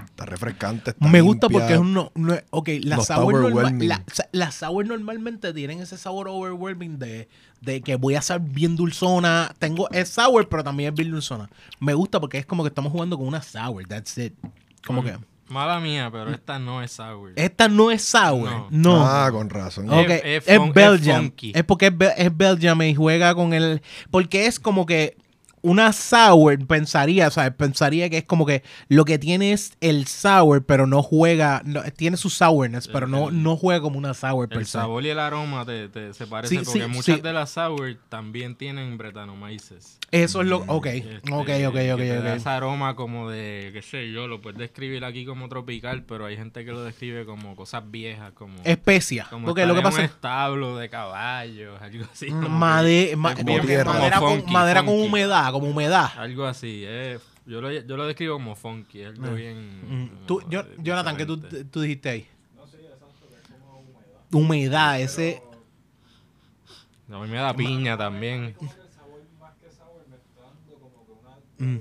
Está refrescante. está Me gusta limpia. porque es un... No, no- ok, la No sour, normal, overwhelming. la, sa- la sour normalmente tienen ese sabor overwhelming de, de que voy a ser bien dulzona. Tengo, es sour, pero también es bien dulzona. Me gusta porque es como que estamos jugando con una sour, that's it. Como que... Mala mía, pero esta no es sour. Esta no es sour, no. No. Ah, con razón. Ok, Es- es, es Belgium. funky. Es, porque es, Be- es Belgium y juega con el. Porque es como que una sour, pensaría, o sea, pensaría que es como que lo que tiene es el sour, pero no juega. no- tiene su sourness, pero no, no juega como una sour per El sabor y el aroma te, te- se parecen Sí, porque sí, muchas sí. de las sour también tienen bretanomyces. Eso es lo. Ok, Este, ok, ok, que ok, te da ok. Ese aroma como de, qué sé yo, lo puedes describir aquí como tropical, pero hay gente que lo describe como cosas viejas, como, Especia. como Porque lo que pasa un es. establo de caballos, algo así. Made- ma- como madera, con, funky, madera con humedad, como humedad. Algo así, es- yo, lo, yo lo describo como funky, es algo bien... Mm. como Tú, yo- Jonathan, ¿qué tú, tú dijiste ahí? Humedad, ese. A mí me da piña también. Mm.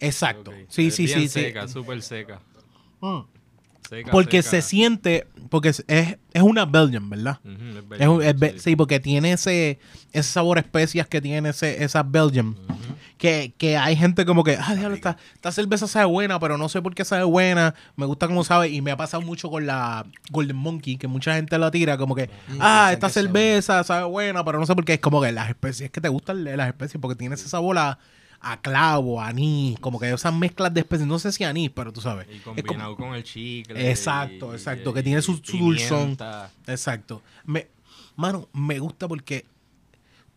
Exacto. Ok. Sí, Es sí, sí, sí. seca, súper seca. Mm. Seca, Porque seca. se siente, porque es, es, es una Belgian, ¿verdad? Ujú, es Es Belgian, es sí. sí, porque tiene ese, ese sabor a especias que tiene ese, esa Belgian, Ujú. que, que hay gente como que, ah, diablo, esta, esta cerveza sabe buena, pero no sé por qué sabe buena, me gusta como sabe, y me ha pasado mucho con la Golden Monkey, que mucha gente la tira como que, ah, piensan esta que sabe cerveza sabe buena, pero no sé por qué, es como que las especies que te gustan las especies, porque tiene ese sabor a, a clavo, a anís, como que esas mezclas de especies, no sé si anís, pero tú sabes. Y es como- combinado con el chicle. Exacto, y- exacto, y- que tiene su, dulzón. Exacto. Me, mano, me gusta porque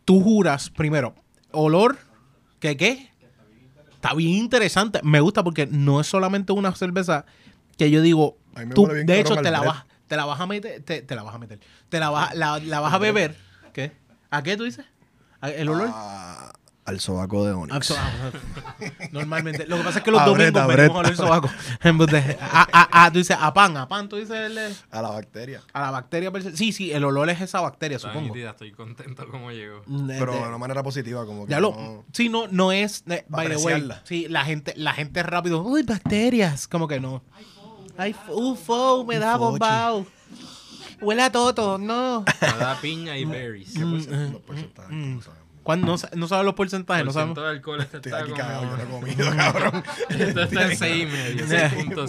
tú juras, primero, olor, ¿qué qué? Está bien interesante. Me gusta porque no es solamente una cerveza que yo digo, tú, de hecho, te la, vas, te la vas a meter, te, te la vas a meter, te la vas, la, la vas a beber. ¿Qué? ¿A qué tú dices? ¿A- ¿El olor? Ah, al sobaco de Onyx. so- Normalmente. Lo que pasa es que los A domingos venimos a oler sobaco. En vez de- A, a, a, tú dices a pan, a pan, tú dices el- A la bacteria. a la bacteria. Sí, sí, el olor es esa bacteria, Está supongo. nítida, estoy contento como llegó. De- Pero de- una manera positiva, como que ya lo, no- sí, no, no es, eh, by the way, apreciarla. sí, la gente, la gente rápido, uy, bacterias, como que no. Ay, ufo, me da bombao. Huele a toto, no. Me da piña y berries. ¿Qué Mm, porcentaje? Los porcentajes, no sabemos. ¿Cuándo? No, no sabes los porcentajes, El no sabemos. de alcohol este Estoy está aquí como... cagado, yo no he comido, cabrón. Esto está en 6,5,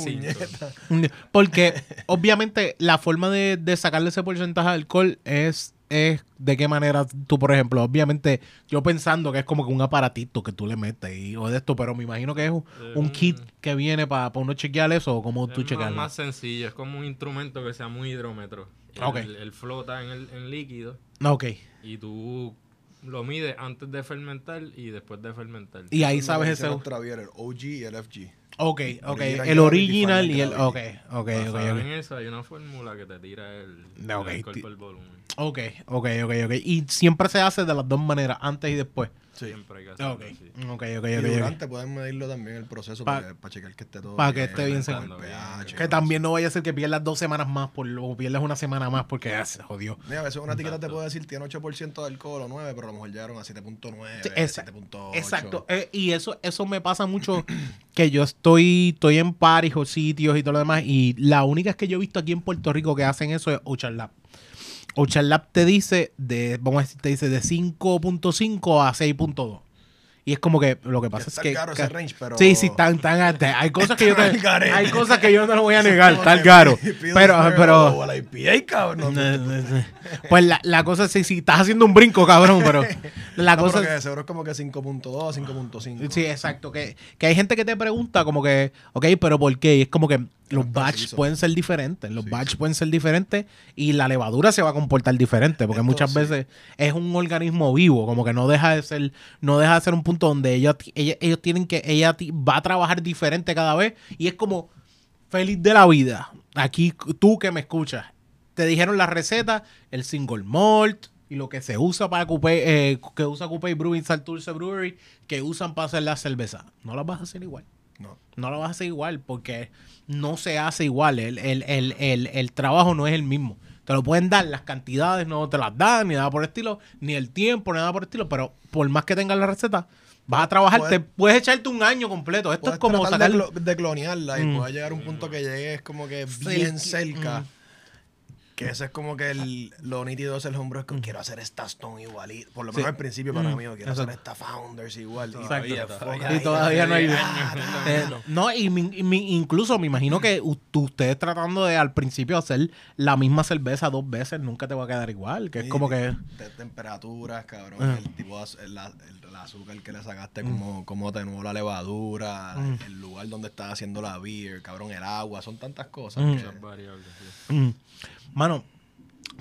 6.5. Porque obviamente la forma de, de sacarle ese porcentaje de alcohol es, es de qué manera tú, por ejemplo, obviamente yo pensando que es como que un aparatito que tú le metes y, o de esto, pero me imagino que es un, un Eh, kit que viene para uno chequear eso o como tú Es más, chequearlo. sencillo, es como un instrumento que se llama un hidrómetro. Él, Ok. él flota en, el, en líquido Ok. y tú lo mides antes de fermentar y después de fermentar. Y ahí sabes ese. el OG y el FG. Ok, ok. Original El original y el. Ok, ok, ok. Basado ok. en eso hay una fórmula que te tira el, el ti- por volumen. Ok, ok, ok, ok. Y siempre se hace de las dos maneras, antes y después. Sí. Siempre hay que hacerlo Ok, así. ok, ok, Y ok. ok. durante pueden medirlo también el proceso Pa- para, para checar que esté todo pa' que esté bien pH, Que también no vaya a ser que pierdas dos semanas más por, o pierdas una semana más porque ya se jodió. Mira, a veces una etiqueta te puede decir tiene 8% de alcohol o 9, pero a lo mejor llegaron a 7.9, Sí, esa- 7.8. Exacto. Eh, y eso, eso me pasa mucho que yo estoy, estoy en paris o sitios y todo lo demás. Y la única que yo he visto aquí en Puerto Rico que hacen eso es Ocean Lab. Ocean Lab te dice de, vamos a decir, te dice de 5.5 a 6.2. Y es como que lo que pasa está es que. caro que- ese range, pero- Sí, sí, tan, tan. Hay cosas que yo te, hay cosas que yo no lo voy a negar, que caro. Pero, pero. La IPA, cabrón. No, Pues la, la cosa es si, si estás haciendo un brinco, cabrón, pero la no, cosa pero es. que seguro es como que 5.2 a 5.5. Sí, exacto. Que, que hay gente que te pregunta como que, ok, pero ¿por qué? Y es como que los batch pueden ser diferentes. Los Sí, batch pueden ser diferentes y la levadura se va a comportar diferente porque muchas veces es un organismo vivo, como que no deja de ser, no deja de ser un punto donde ellos, ellos tienen que, ella va a trabajar diferente cada vez y es como feliz de la vida. Aquí tú que me escuchas, te dijeron la receta, el single malt y lo que se usa para Coupé, eh, que usa Coupé Brewing, Salturce Brewery, que usan para hacer la cerveza. No la vas a hacer igual. No. No lo vas a hacer igual porque no se hace igual. El, el- el- el- el trabajo no es el mismo. Te lo pueden dar, las cantidades no te las dan, ni nada por el estilo, ni el tiempo, ni nada por el estilo, pero por más que tengas la receta, vas a trabajar, Puedes- te puedes echarte un año completo. Esto es Puedes como sacar... de, clo- de clonearla y Mm. puede llegar a un punto que llegues como que bien cerca. mm. Que ese es como que el, lo nítido es el hombre es que quiero hacer esta Stone igualito. Por lo Mm. Sí. menos al principio para Mm, mí, quiero hacer esta Founders igual. Y todavía, Y no hay... ah, Eh, no, y mi- y mi- incluso me imagino que ustedes tratando de al principio hacer la misma cerveza dos veces nunca te va a quedar igual, que es como que... de temperaturas, cabrón. Ah. El tipo el, el- el azúcar que le sacaste, como, como atenuó la levadura, Mm. el lugar donde estás haciendo la beer, cabrón, el agua, son tantas cosas. Mm. que- Muchas variables. Mano,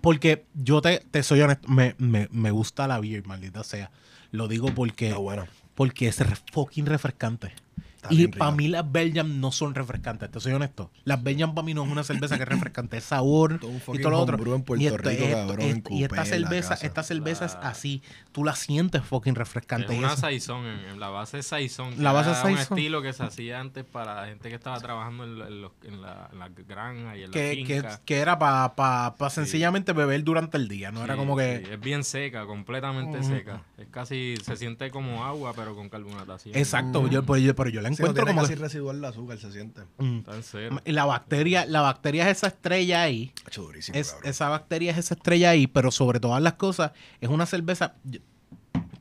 porque yo te, te soy honesto, me, me, me gusta la beer, maldita sea. Lo digo porque, bueno. porque es re- fucking refrescante. Está Y para mí las Belgian no son refrescantes, te soy honesto. Las Belgian para mí no es una cerveza que es refrescante, es sabor Todo un y todo lo otro. homebrew en Puerto y esto- Rico, esto- cabrón, esto- en y coupé, esta la cerveza, esta cerveza es La- así, tú la sientes fucking refrescante. Es una eso- saizón, en, en la base es saizón. que La base es un saizón. estilo que se hacía antes para la gente que estaba trabajando en, la- en los- en la, en la granja y en la que, que, finca. que era para sencillamente beber durante el día, no era como que... sí, es bien seca, completamente seca. Es casi, se siente como agua, pero con carbonatación. Exacto, yo, pero, yo, pero yo la encuentro como... casi que- residual el azúcar, se siente. Mm. Está en cero. Y la bacteria, la bacteria es esa estrella ahí. Hecho durísimo, Es, cabrón. esa bacteria es esa estrella ahí, pero sobre todas las cosas, es una cerveza. yo-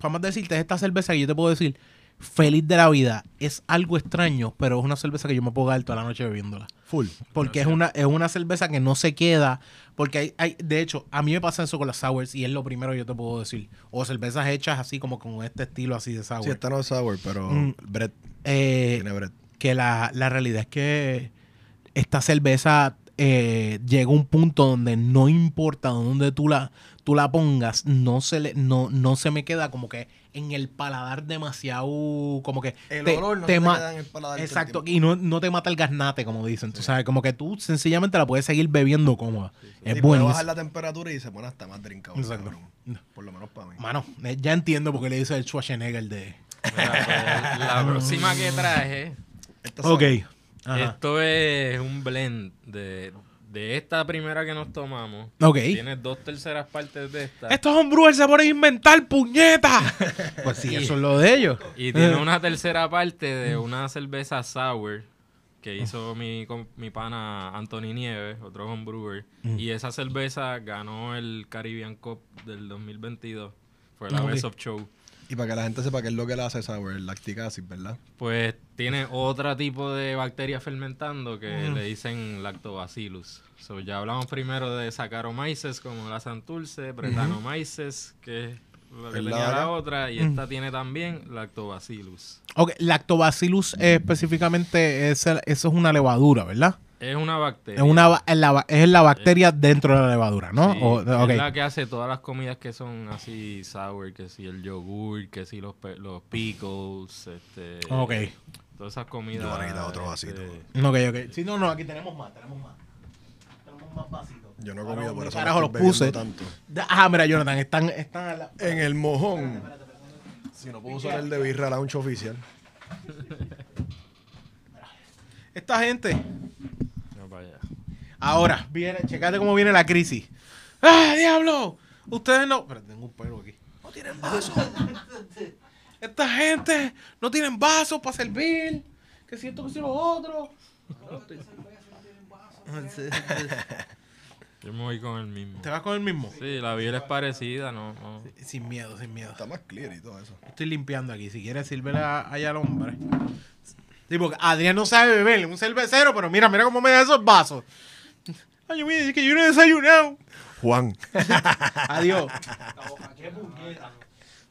Vamos a decirte, es esta cerveza que yo te puedo decir feliz de la vida. Es algo extraño, pero es una cerveza que yo me puedo dar toda la noche bebiéndola. Full. Porque es una, es una cerveza que no se queda. Porque hay, hay, de hecho, a mí me pasa eso con las sours y es lo primero que yo te puedo decir. O cervezas hechas así como con este estilo así de sour. Sí, esta no es sour, pero Mm. bread. Eh, Tiene bread. que la, la realidad es que esta cerveza eh, llega a un punto donde no importa dónde tú la, tú la pongas, no se, le, no, no se me queda como que en el paladar demasiado, como que El te- olor no te te queda en el paladar Exacto, y no, no te mata el gaznate, como dicen, tú sabes, como que tú sencillamente la puedes seguir bebiendo cómoda. Es y puede bueno. bajar la temperatura y se pone hasta más drinkable. Exacto. Por lo menos para mí. Mano, eh, ya entiendo por qué le dice el Schwarzenegger de... Mira, pues, la próxima que traje, Esta Ok. Ajá. esto es un blend de, de esta primera que nos tomamos. Ok. Tiene dos terceras partes de esta. Estos homebrewers se ponen a inventar puñeta. pues sí, eso es lo de ellos. Y tiene una tercera parte de una cerveza sour que hizo mi, mi pana Anthony Nieves, otro homebrewer. Y esa cerveza ganó el Caribbean Cup del 2022. Fue la Ok. Best of Show. Y para que la gente sepa qué es lo que le hace sour, el lactic acid, ¿verdad? Pues tiene otro tipo de bacteria fermentando que le dicen lactobacillus. So, ya hablamos primero de Saccharomyces como la Santurce, Brettanomyces, que es lo que tenía la otra, y esta tiene también lactobacillus. Ok, lactobacillus eh, específicamente, es el- eso es una levadura, ¿verdad? Es una bacteria. Es, una, es, la, es la bacteria dentro de la levadura, ¿no? Sí, O- ok. Es la que hace todas las comidas que son así sour, que si el yogur, que si los, los pickles, este, Ok. todas esas comidas. Yo voy a necesitar otro este, vasito. Ok, ok. Sí, no, no, aquí tenemos más, tenemos más. Tenemos más vasitos. Yo no he comido, por ¿dónde eso carajo los puse. tanto. Ah, mira, Jonathan, están, están a la- En el mojón. Si no puedo usar el de Birra Lounge oficial. Esta gente. Ahora, viene, checate cómo viene la crisis. ¡Ah, diablo! Ustedes no. Pero tengo un pelo aquí. No tienen vasos. Esta gente no tienen vasos para servir. Que siento que si los otros. Yo me voy con el mismo. ¿Te vas con el mismo? Sí, la biela es parecida, no, no. Sin miedo, sin miedo. Está más clear y todo eso. Estoy limpiando aquí. Si quieres, sírvele a- allá al hombre. Sí, porque Adrián no sabe beber. Es un cervecero, pero mira, mira cómo me da esos vasos. Ay, mira, es que yo no he desayunado. Juan. Adiós.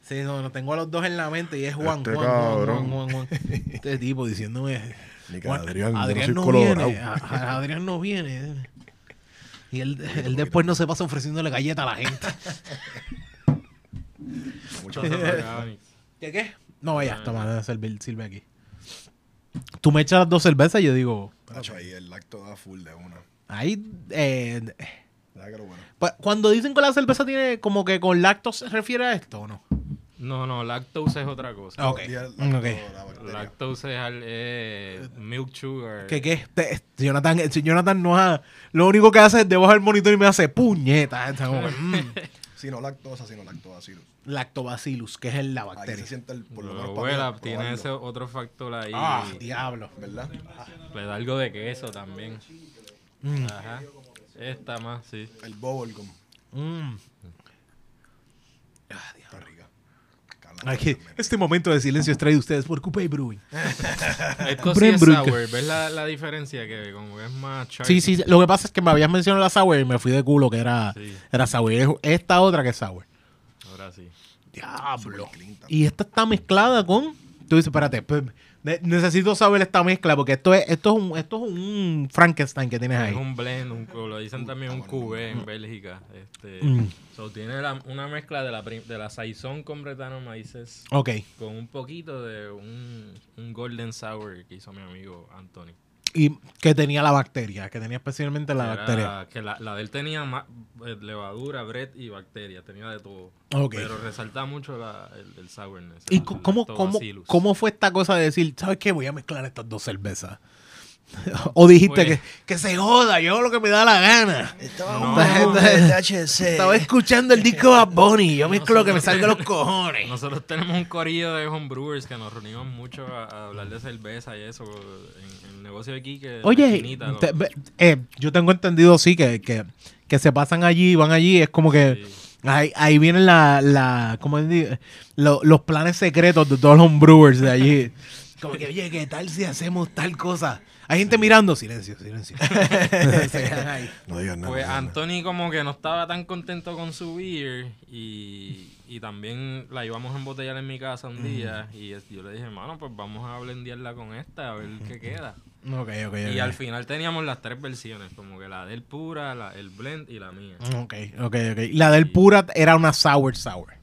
Sí, no, no tengo a los dos en la mente y es Juan, Este Juan, cabrón. Juan, Juan, Juan. Este tipo diciéndome. Ni que Juan, Adrián, no Adrián no viene. a- a- Adrián no viene. Y él, él después no se pasa ofreciéndole galleta a la gente. Mucho Cosas orgánicas. ¿Qué qué? No, vaya, toma, sirve, sirve aquí. Tú me echas las dos cervezas y yo digo, ahí el lacto da full de una. Ahí, eh, bueno. pues, cuando dicen que la cerveza tiene como que con lacto se refiere a esto o no? No, no, lactose es otra cosa. Ok, Di el ok. lacto, la bacteria. Lactose es al- eh, milk sugar. ¿Qué qué? Te- Jonathan, eh, Jonathan no ha, lo único que hace es debajo del monitor y me hace puñeta. Está como que, mm. Sino lactosa, sino lactobacillus. Lactobacillus, que es el- la Ahí se bacteria. siente el, por lo menos abuela, para tiene ese otro factor ahí. Ah, diablo. ¿Verdad? Le da algo de queso también. Mm. Ajá. Esta más, sí. El bubblegum. Mm. Está rica. Aquí, este momento de silencio es traído a ustedes por Coupé Brewing. Esto sí Bren es Brunke. sour. ¿Ves la, la diferencia? Que como es más char- Sí, sí, lo que pasa es que me habías mencionado la sour y me fui de culo que era, Sí. era sour. Es Esta otra que es sour. Ahora sí. Diablo. Super clean también. Y esta está mezclada con. Tú dices, espérate, pues, ne- necesito saber esta mezcla porque esto es, esto es un, esto es un Frankenstein que tienes ahí. Es un blend, un, lo dicen también un cubé en Bélgica. Este, Mm. so, tiene la- una mezcla de la, de la saison con Brettanomyces Ok. con un poquito de un, un golden sour que hizo mi amigo Anthony. Y que tenía la bacteria, que tenía especialmente la Era bacteria. Que la, la de él tenía más, eh, levadura, bread y bacteria, tenía de todo. Pero resalta mucho la, el, el sourness. ¿Y el cómo, cómo, cómo fue esta cosa de decir, ¿sabes qué? Voy a mezclar estas dos cervezas. O dijiste Pues- que, que se joda, yo hago lo que me da la gana. Estaba No. THC. Estaba escuchando el disco de Bunny, yo mezclo lo que me salga los cojones. Nosotros tenemos un corillo de homebrewers que nos reunimos mucho a, a hablar de cerveza y eso en, en el negocio de aquí. Que Oye, te- eh, yo tengo entendido, sí, que, que, que se pasan allí, van allí, es como que Sí. Ahí, ahí vienen la, la ¿cómo? Lo- los planes secretos de todos los brewers de allí. Como que, oye, ¿qué tal si hacemos tal cosa? Hay gente mirando, silencio, silencio. No digas nada. Pues. Anthony como que no estaba tan contento con su beer y, y también la íbamos a embotellar en mi casa un día y yo le dije, mano, pues vamos a blendearla con esta a ver qué queda. Ok, ok, ok. Y al final teníamos las tres versiones, como que la del pura, la, el blend y la mía. Ok, ok, ok. La del pura era una sour sour.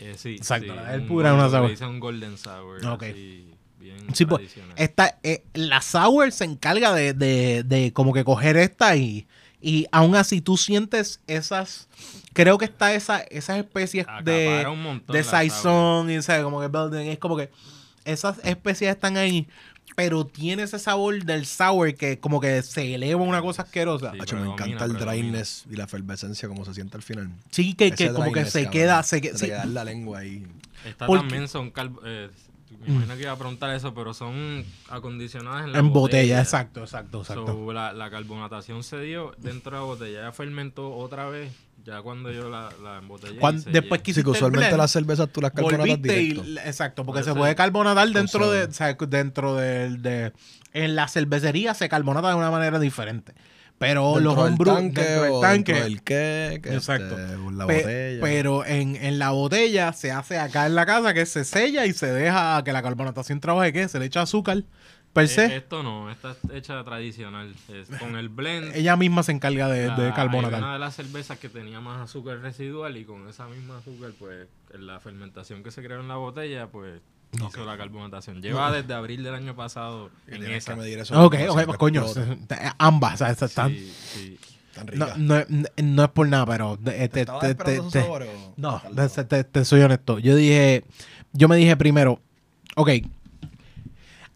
Eh, sí, Exacto, sí, la del un pura es una sour. le hice un golden sour. Ok. así, bien Sí, pues, esta, eh, la sour se encarga de, de, de como que coger esta y, y aún así tú sientes esas, creo que está esa, esas especies de, Acapara de saison y ¿sabes? como que es como que esas especies están ahí, pero tiene ese sabor del sour que como que se eleva una cosa asquerosa. Sí. Me encanta el dryness y la efervescencia como se siente al final. Sí, que, que como que se cabrón. queda, se, que- sí. queda en la lengua ahí. Porque- también son cal- eh, me imagino que iba a preguntar eso, pero son acondicionadas en la en botella, exacto, exacto, exacto. So, la, la carbonatación se dio dentro de la botella, ya fermentó otra vez, ya cuando yo la, la embotellé. después que Sí, que usualmente las cervezas tú las carbonatas y, directo. exacto, porque Puede se ser. puede carbonatar dentro de, o sea, dentro del, de, en la cervecería se carbonata de una manera diferente. Pero los Dentro del homebrew tanque dentro del o tanque, dentro del qué, que Exacto. este, la pe- botella. pero en, en la botella se hace acá en la casa que se sella y se deja que la carbonatación trabaje, que se le echa azúcar per Eh, se. esto no, esta es hecha tradicional. Es con el blend. Ella misma se encarga de, la- de carbonatar. Una de las cervezas que tenía más azúcar residual y con esa misma azúcar, pues, en la fermentación que se creó en la botella, pues, hizo la carbonatación. Lleva desde abril del año pasado en esa. que medir eso Ok, ok, pues coño, explota. se- ambas, o sea, están, Sí, sí. Tan no, rica. no, no es por nada, pero te- te- ¿Estabas te- te- o- No, te, te- te soy honesto. Yo dije, yo me dije primero, ok,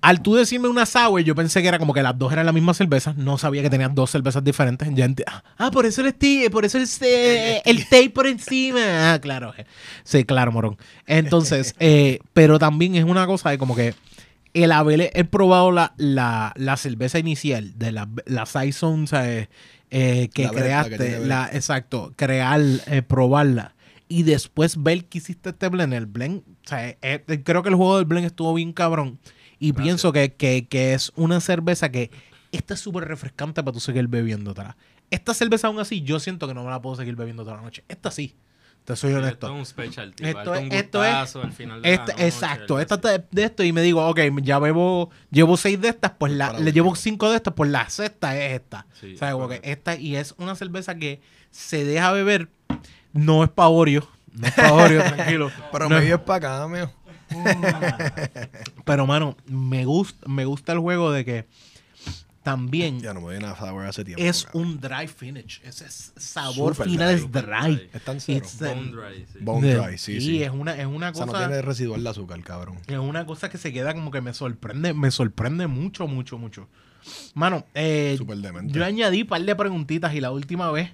al tú decirme una sour, yo pensé que era como que las dos eran la misma cerveza. No sabía que tenían dos cervezas diferentes. Ya ah, por eso el esti- por eso el, se- el tape por encima. Ah, claro. Sí, claro, morón. Entonces, eh, pero también es una cosa de como que el haber he probado la, la, la cerveza inicial de la, la Saison, ¿sabes? Eh, que La creaste, la, exacto, crear, eh, probarla y después ver que hiciste este blend. El blend, o sea, eh, eh, creo que el juego del blend estuvo bien cabrón y pienso que, que, que es una cerveza que esta es súper refrescante para tú seguir bebiéndotela. Esta cerveza aún así yo siento que no me la puedo seguir bebiendo toda la noche. Esta sí, te soy Sí, honesto. Esto es un specialty. Esto Esto, es- un esto es- gustazo al final de Este- la noche, exacto, esta te- de esto y me digo, ok, ya bebo, llevo seis de estas, pues la, Para le llevo cinco de estas, pues la sexta es esta. Sí, ¿Sabes? Como que correcto. esta, y es una cerveza que se deja beber, no es pavorio, no es pavorio, tranquilo. Pero No me es- para acá, mío. pero mano, me gusta, me gusta el juego de que también Ya no me a hace tiempo. es cabrón. un dry finish. Ese es- sabor Súper final dry, es dry. Es tan cero. It's, Bone dry, sí. Bone dry, sí, sí. es una, es una O sea, cosa. no tiene residual de azúcar, cabrón. Es una cosa que se queda como que me sorprende, me sorprende mucho, mucho, mucho. Mano, eh, yo añadí un par de preguntitas y la última vez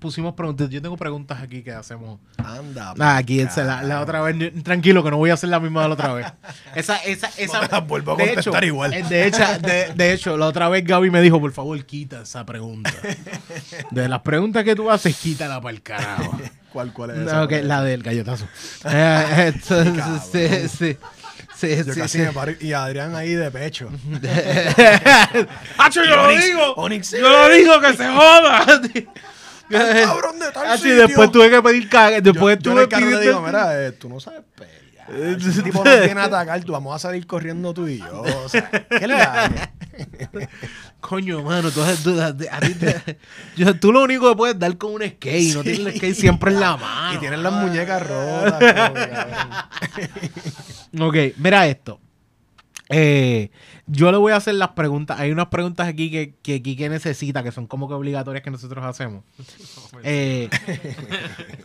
pusimos preguntas. Yo tengo preguntas aquí que hacemos. Anda. Ah, aquí esa, la, la otra vez, tranquilo que no voy a hacer la misma de la otra vez. Esa, esa, esa. No vuelvo a de contestar hecho, igual. eh, De hecho, de, de hecho, la otra vez Gaby me dijo, por favor, quita esa pregunta. De las preguntas que tú haces, quítala para el carajo. ¿Cuál, cuál es No, esa? la del gallotazo. Eh, entonces, sí, sí. Sí, Yo sí, casi sí. me paro y Adrián ahí de pecho. ¡Hacho, yo lo digo! ¡Yo lo digo que se joda! cabrón de tal Así sitio. después tuve que pedir caga. Después yo tuve pidiendo- digo, mira, eh, tú no sabes pelear. Ese tipo no viene a atacar, tú vamos a salir corriendo tú y yo. O sea, ¿qué le haces? Coño, mano, tú, tú- a ti te- yo- tú lo único que puedes dar con un skate. No tienes el skate siempre en la mano. Y tienes las muñecas rotas. Ok, mira esto. Eh, yo le voy a hacer las preguntas. Hay unas preguntas aquí que, que Quique necesita, que son como que obligatorias que nosotros hacemos. Eh,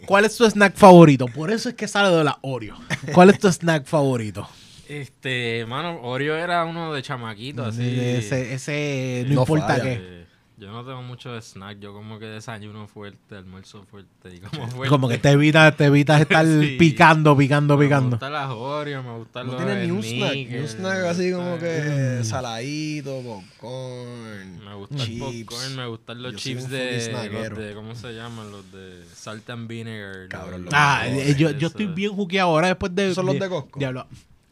¿Cuál es tu snack favorito? Por eso es que sale de la Oreo. ¿Cuál es tu snack favorito? Este, mano, Oreo era uno de chamaquito, así. Ese, ese no, No importa qué. Yo no tengo mucho de snack, yo como que desayuno fuerte, almuerzo fuerte y como fuerte. Como que te evitas, te evitas estar Sí. picando, picando, Me picando. gustan las Oreo, me gustan No los tiene ni un snack, ni un snack me así gusta- como que saladito, popcorn. Me gusta el chips. popcorn, me gustan los Yo chips de, los de, ¿cómo se llaman? Los de salt and vinegar. Cabrón, los- los Ah, mejores. eh, yo, yo estoy bien juqueado ahora después de... ¿Son los de Costco? Diablo.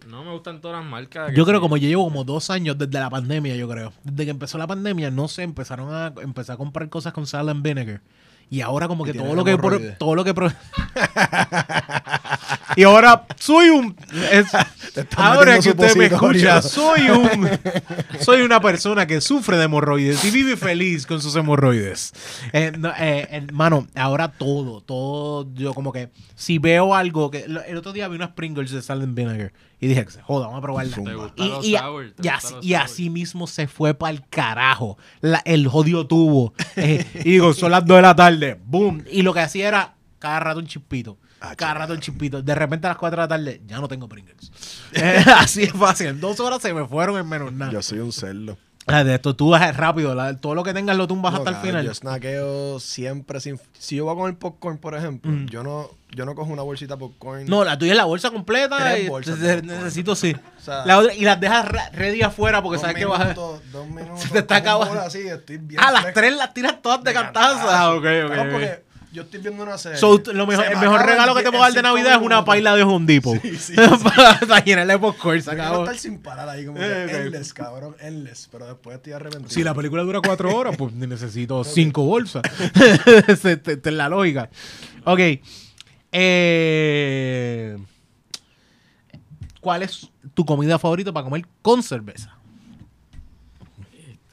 No, me gustan todas las marcas. Yo creo sí. como yo llevo como dos años desde la pandemia, yo creo. Desde que empezó la pandemia, no sé, empezaron a empezar a comprar cosas con sal and vinegar. Y ahora como que todo lo que hemorroides. todo lo que pro- Y ahora soy un es- ahora que usted me escucha, soy un soy una persona que sufre de hemorroides y vive feliz con sus hemorroides. Eh, no, eh, hermano, ahora todo, todo yo como que si veo algo que lo- el otro día vi unas Pringles de sal and vinegar y dije, joda, vamos a probarla. ¿Te Y, los y- sour? ¿Te y gustan así, los y sour? así mismo se fue para el carajo. La- el jodido tubo. Eh, y digo, son las 2 de la tarde. Boom. Y lo que hacía era cada rato un chispito. Ah, cada rato un chispito. De repente a las 4 de la tarde ya no tengo Pringles. Eh, así es fácil. En dos horas se me fueron en menos nada. Yo soy un cerdo. Ah, de esto tú vas rápido. la- todo lo que tengas lo tumbas No, hasta el final. Yo snackeo siempre sin... Si yo voy a comer popcorn, por ejemplo, yo no yo no cojo una bolsita popcorn. Mm. No, la tuya es la bolsa completa. Y bolsas te- te- necesito sí. O sea, La otra- y las dejas ready afuera porque sabes que vas a. Dos minutos. Se te está acabando. bol así, estoy bien Ah, las tres las tiras todas de De cantazo. Ah, ok, ok. Porque yo estoy viendo una serie. So, lo mejor, el me mejor regalo que te puedo dar de Navidad es una paila de Home Depot. Sí, sí, Para llenarle popcorn, se acabó. estar sin parar ahí, como que Eh, endless, cabrón, endless. Pero después estoy arrepentido. Si la película dura cuatro horas, pues necesito cinco bolsas. Esta es la lógica. Ok. Eh, ¿Cuál es tu comida favorita para comer con cerveza?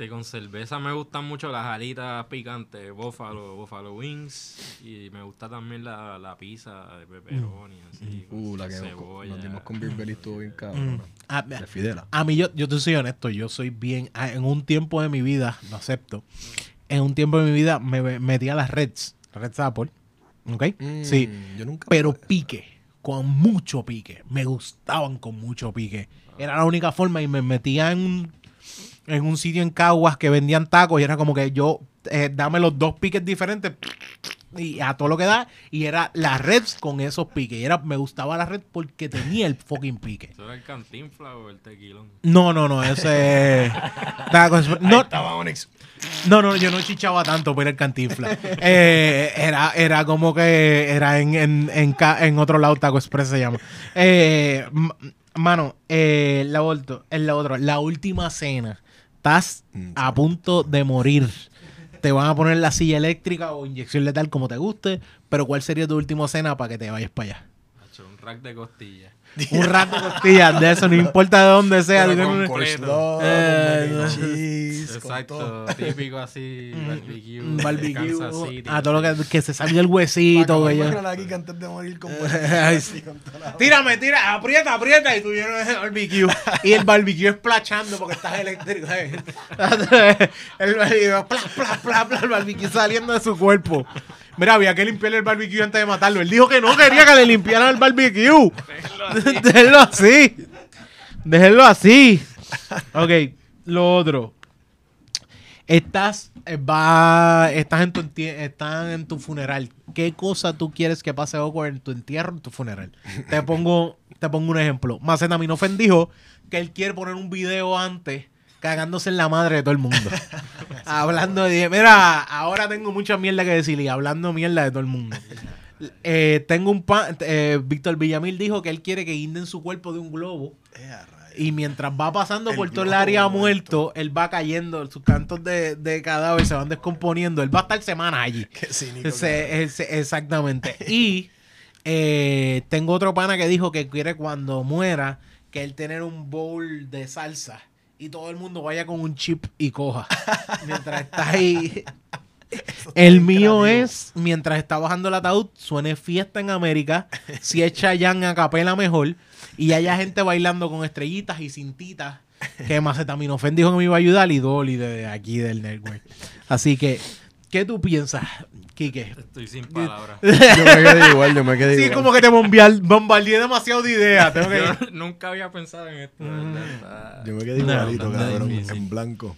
Este, con cerveza me gustan mucho las alitas picantes, buffalo, buffalo wings. Y me gusta también la, la pizza de pepperoni, así. con Uh, la que cebolla. nos dimos con Belly estuvo bien cabrón. Ah, De Fidela. A mí, yo, yo te soy honesto, yo soy bien. ah, En un tiempo de mi vida, lo acepto. En un tiempo de mi vida me me metí a las Reds, Reds Apple. ¿Ok? sí. Mm, Yo nunca. Pero pique, con mucho pique. Me gustaban con mucho pique. Era la única forma y me metía en un, en un sitio en Caguas que vendían tacos y era como que yo, eh, dame los dos piques diferentes y a todo lo que da y era la red con esos piques. Y era, me gustaba la red porque tenía el fucking pique. ¿Eso era el cantinfla o el tequilón? No, no, no, ese... Tacos- no, Estaba Onyx. no, no, yo no chichaba tanto por el cantinfla. Eh, era, era como que era en, en, en, ca- en otro lado, Taco Express se llama. Eh, mano, eh, la, volto- en la otra, la última cena. Estás Mm, a punto de morir. Te van a poner la silla eléctrica o inyección letal como te guste, pero ¿cuál sería tu última cena para que te vayas para allá? Un rack de costillas. Un rato de costillas, de eso, no importa de dónde sea. Pero con coleslaw, Eh, con con. Exacto, típico así, barbecue. Un de barbecue, City. a todo lo que, que se salga el huesito. aquí que antes de morir con toda la- Tírame, tira, aprieta, aprieta y tú lleno de barbecue. Y el barbecue esplachando porque estás eléctrico. ¿sabes? El barbecue, pla, pla, pla, pla, el barbecue saliendo de su cuerpo. Mira, había que limpiarle el barbecue antes de matarlo. Él dijo que no quería que le limpiaran el barbecue. Déjenlo así. Déjenlo así. Ok, lo otro. Estás, eh, va, estás, en tu, estás en tu funeral. ¿Qué cosa tú quieres que pase awkward en tu entierro, en tu funeral? Te pongo, te pongo un ejemplo. Macetaminofen dijo que él quiere poner un video antes cagándose en la madre de todo el mundo. hablando de, mira, ahora tengo mucha mierda que decir y hablando mierda de todo el mundo. Eh, tengo un pan, eh, Víctor Villamil dijo que él quiere que guinden su cuerpo de un globo Eh, y mientras va pasando El por todo el área muerto. muerto, él va cayendo, sus cantos de, de cadáver se van descomponiendo. Él va a estar semanas allí. Qué cínico. Exactamente. Y eh, tengo otro pana que dijo que quiere cuando muera que él tener un bowl de salsa y todo el mundo vaya con un chip y coja. Mientras está ahí. El mío es, mientras está bajando el ataúd, suene fiesta en América, si es Chayanne a capela mejor, y haya gente bailando con estrellitas y cintitas, que Macetaminofen dijo que me iba a ayudar, y Dolly de aquí del network. Así que, ¿qué tú piensas, Quique? Estoy sin palabras. Yo me quedé igual, yo me quedé Sí, igual. como que te bombear- bombardeé demasiado de ideas. Tengo que... Yo nunca había pensado en esto. verdad. Yo me quedé No, igualito, no, cabrón, difícil. en blanco.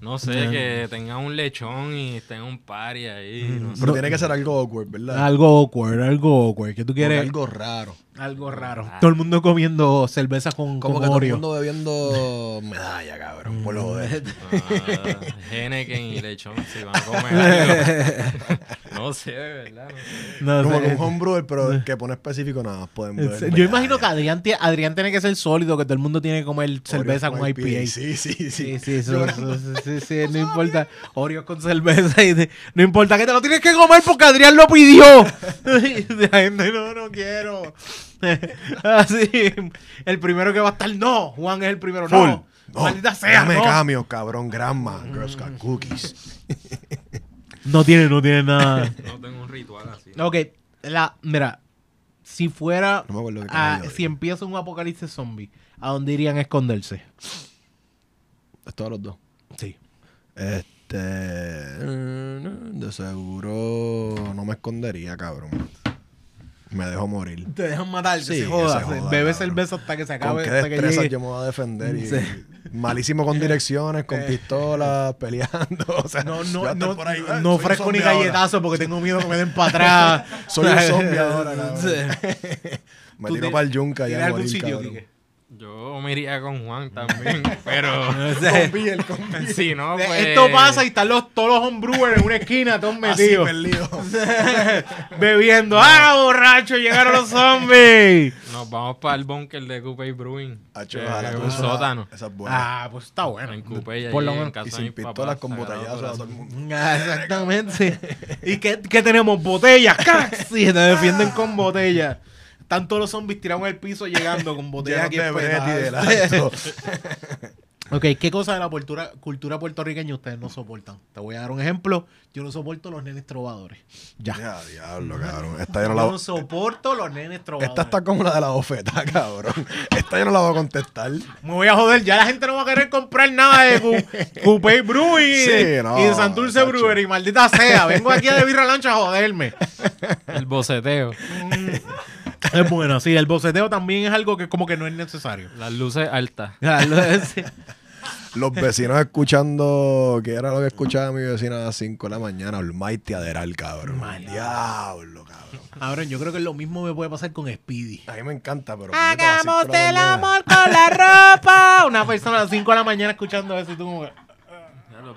No sé, que tenga un lechón y en un party ahí. No sé. Pero tiene que ser algo awkward, ¿verdad? Algo awkward, algo awkward. que tú quieres? algo raro. Algo raro. Todo el mundo comiendo cerveza con, Como con que todo el Oreo. mundo bebiendo medalla, cabrón, por lo joder. Ah, Henneken y lechón, si van a comer algo. No sé, de verdad. No sé. No Como sé. que un homebrewer, pero que pone específico nada más pueden beber Yo medalla. imagino que Adrián, Adrián tiene que ser sólido, que todo el mundo tiene que comer cerveza con IPA. Sí, sí, sí. Sí, sí, eso- eso- sí, sí, no importa. Oreos con cerveza y de- no importa que te lo tienes que comer porque Adrián lo pidió. La gente, no, no quiero. Así, el primero que va a estar, no, Juan es el primero, Full. no. No, Maldita sea, dame no. cambio, cabrón, grandma, Girl Scout cookies. No tiene, no tiene nada. No tengo un ritual así. ok, la, mira, si fuera, No me acuerdo qué a- carajo si empieza un apocalipsis zombie, ¿a dónde irían a esconderse? Es todos los dos. Sí. Este. mm, De seguro no me escondería, cabrón. Me dejo morir. Te dejan matar, Sí, se que joda. se joda, Bebe cabrón. cerveza hasta que se ¿Con acabe. qué hasta que destreza llegue. yo me voy a defender? Y, Sí. Malísimo con direcciones, con pistolas, peleando. O sea, No, no, no, por ahí, no "Ay, soy un ofrezco ni zombie ahora". galletazo porque tengo miedo que me den para atrás. Soy un zombie ahora, cabrón. Sí. Me ¿Tú tiro para el yunca ¿Tienes ya. a algún sitio, cabrón. Quique? Yo me iría con Juan también, pero Con Biel, con Biel. si no, pues... Esto pasa y están los, todos los homebrewers en una esquina, todos Así metidos. perdido. bebiendo. ¡Ah, borracho! Llegaron los zombies. Nos vamos para el bunker de Coupé Brewing. Que ojalá es un esa- sótano. Esa es buena. Ah, pues está bueno. En Coupé, Por lo allí en menos. casa y de sin pistolas, papás, con botellazos a todo Corazón. el mundo. Ah, Exactamente. ¿Y qué, qué tenemos? Botellas. ¡Cax! Sí, te defienden con botellas. Están todos los zombies tirados en el piso llegando con botellas aquí de Betty del espetadas. alto. Ok, ¿qué cosa de la cultura, cultura puertorriqueña ustedes no soportan? Te voy a dar un ejemplo. Yo no soporto los nenes trovadores. Ya. Ya, diablo, cabrón. Esta yo no la no soporto los nenes trovadores. Esta está como la de la bofeta, cabrón. Esta yo no la voy a contestar. Me voy a joder. Ya la gente no va a querer comprar nada de Coupé Brewing y, Sí, de- no, y de Santurce tacho. Brewery. Maldita sea. Vengo aquí a de Birra Lancha a joderme. El boceteo. Es bueno, sí. El boceteo también es algo que como que no es necesario. Las luces altas. Ya, lo es- Los vecinos escuchando, que era lo que escuchaba mi vecina a las 5 de la mañana, el Mighty Aderal, cabrón. Diablo, cabrón. Ahora, yo creo que lo mismo me puede pasar con Speedy. A mí me encanta, pero. puñeta, a las cinco Hagamos la el mañana. amor con la ropa. Una persona a las 5 de la mañana escuchando eso y tú como que...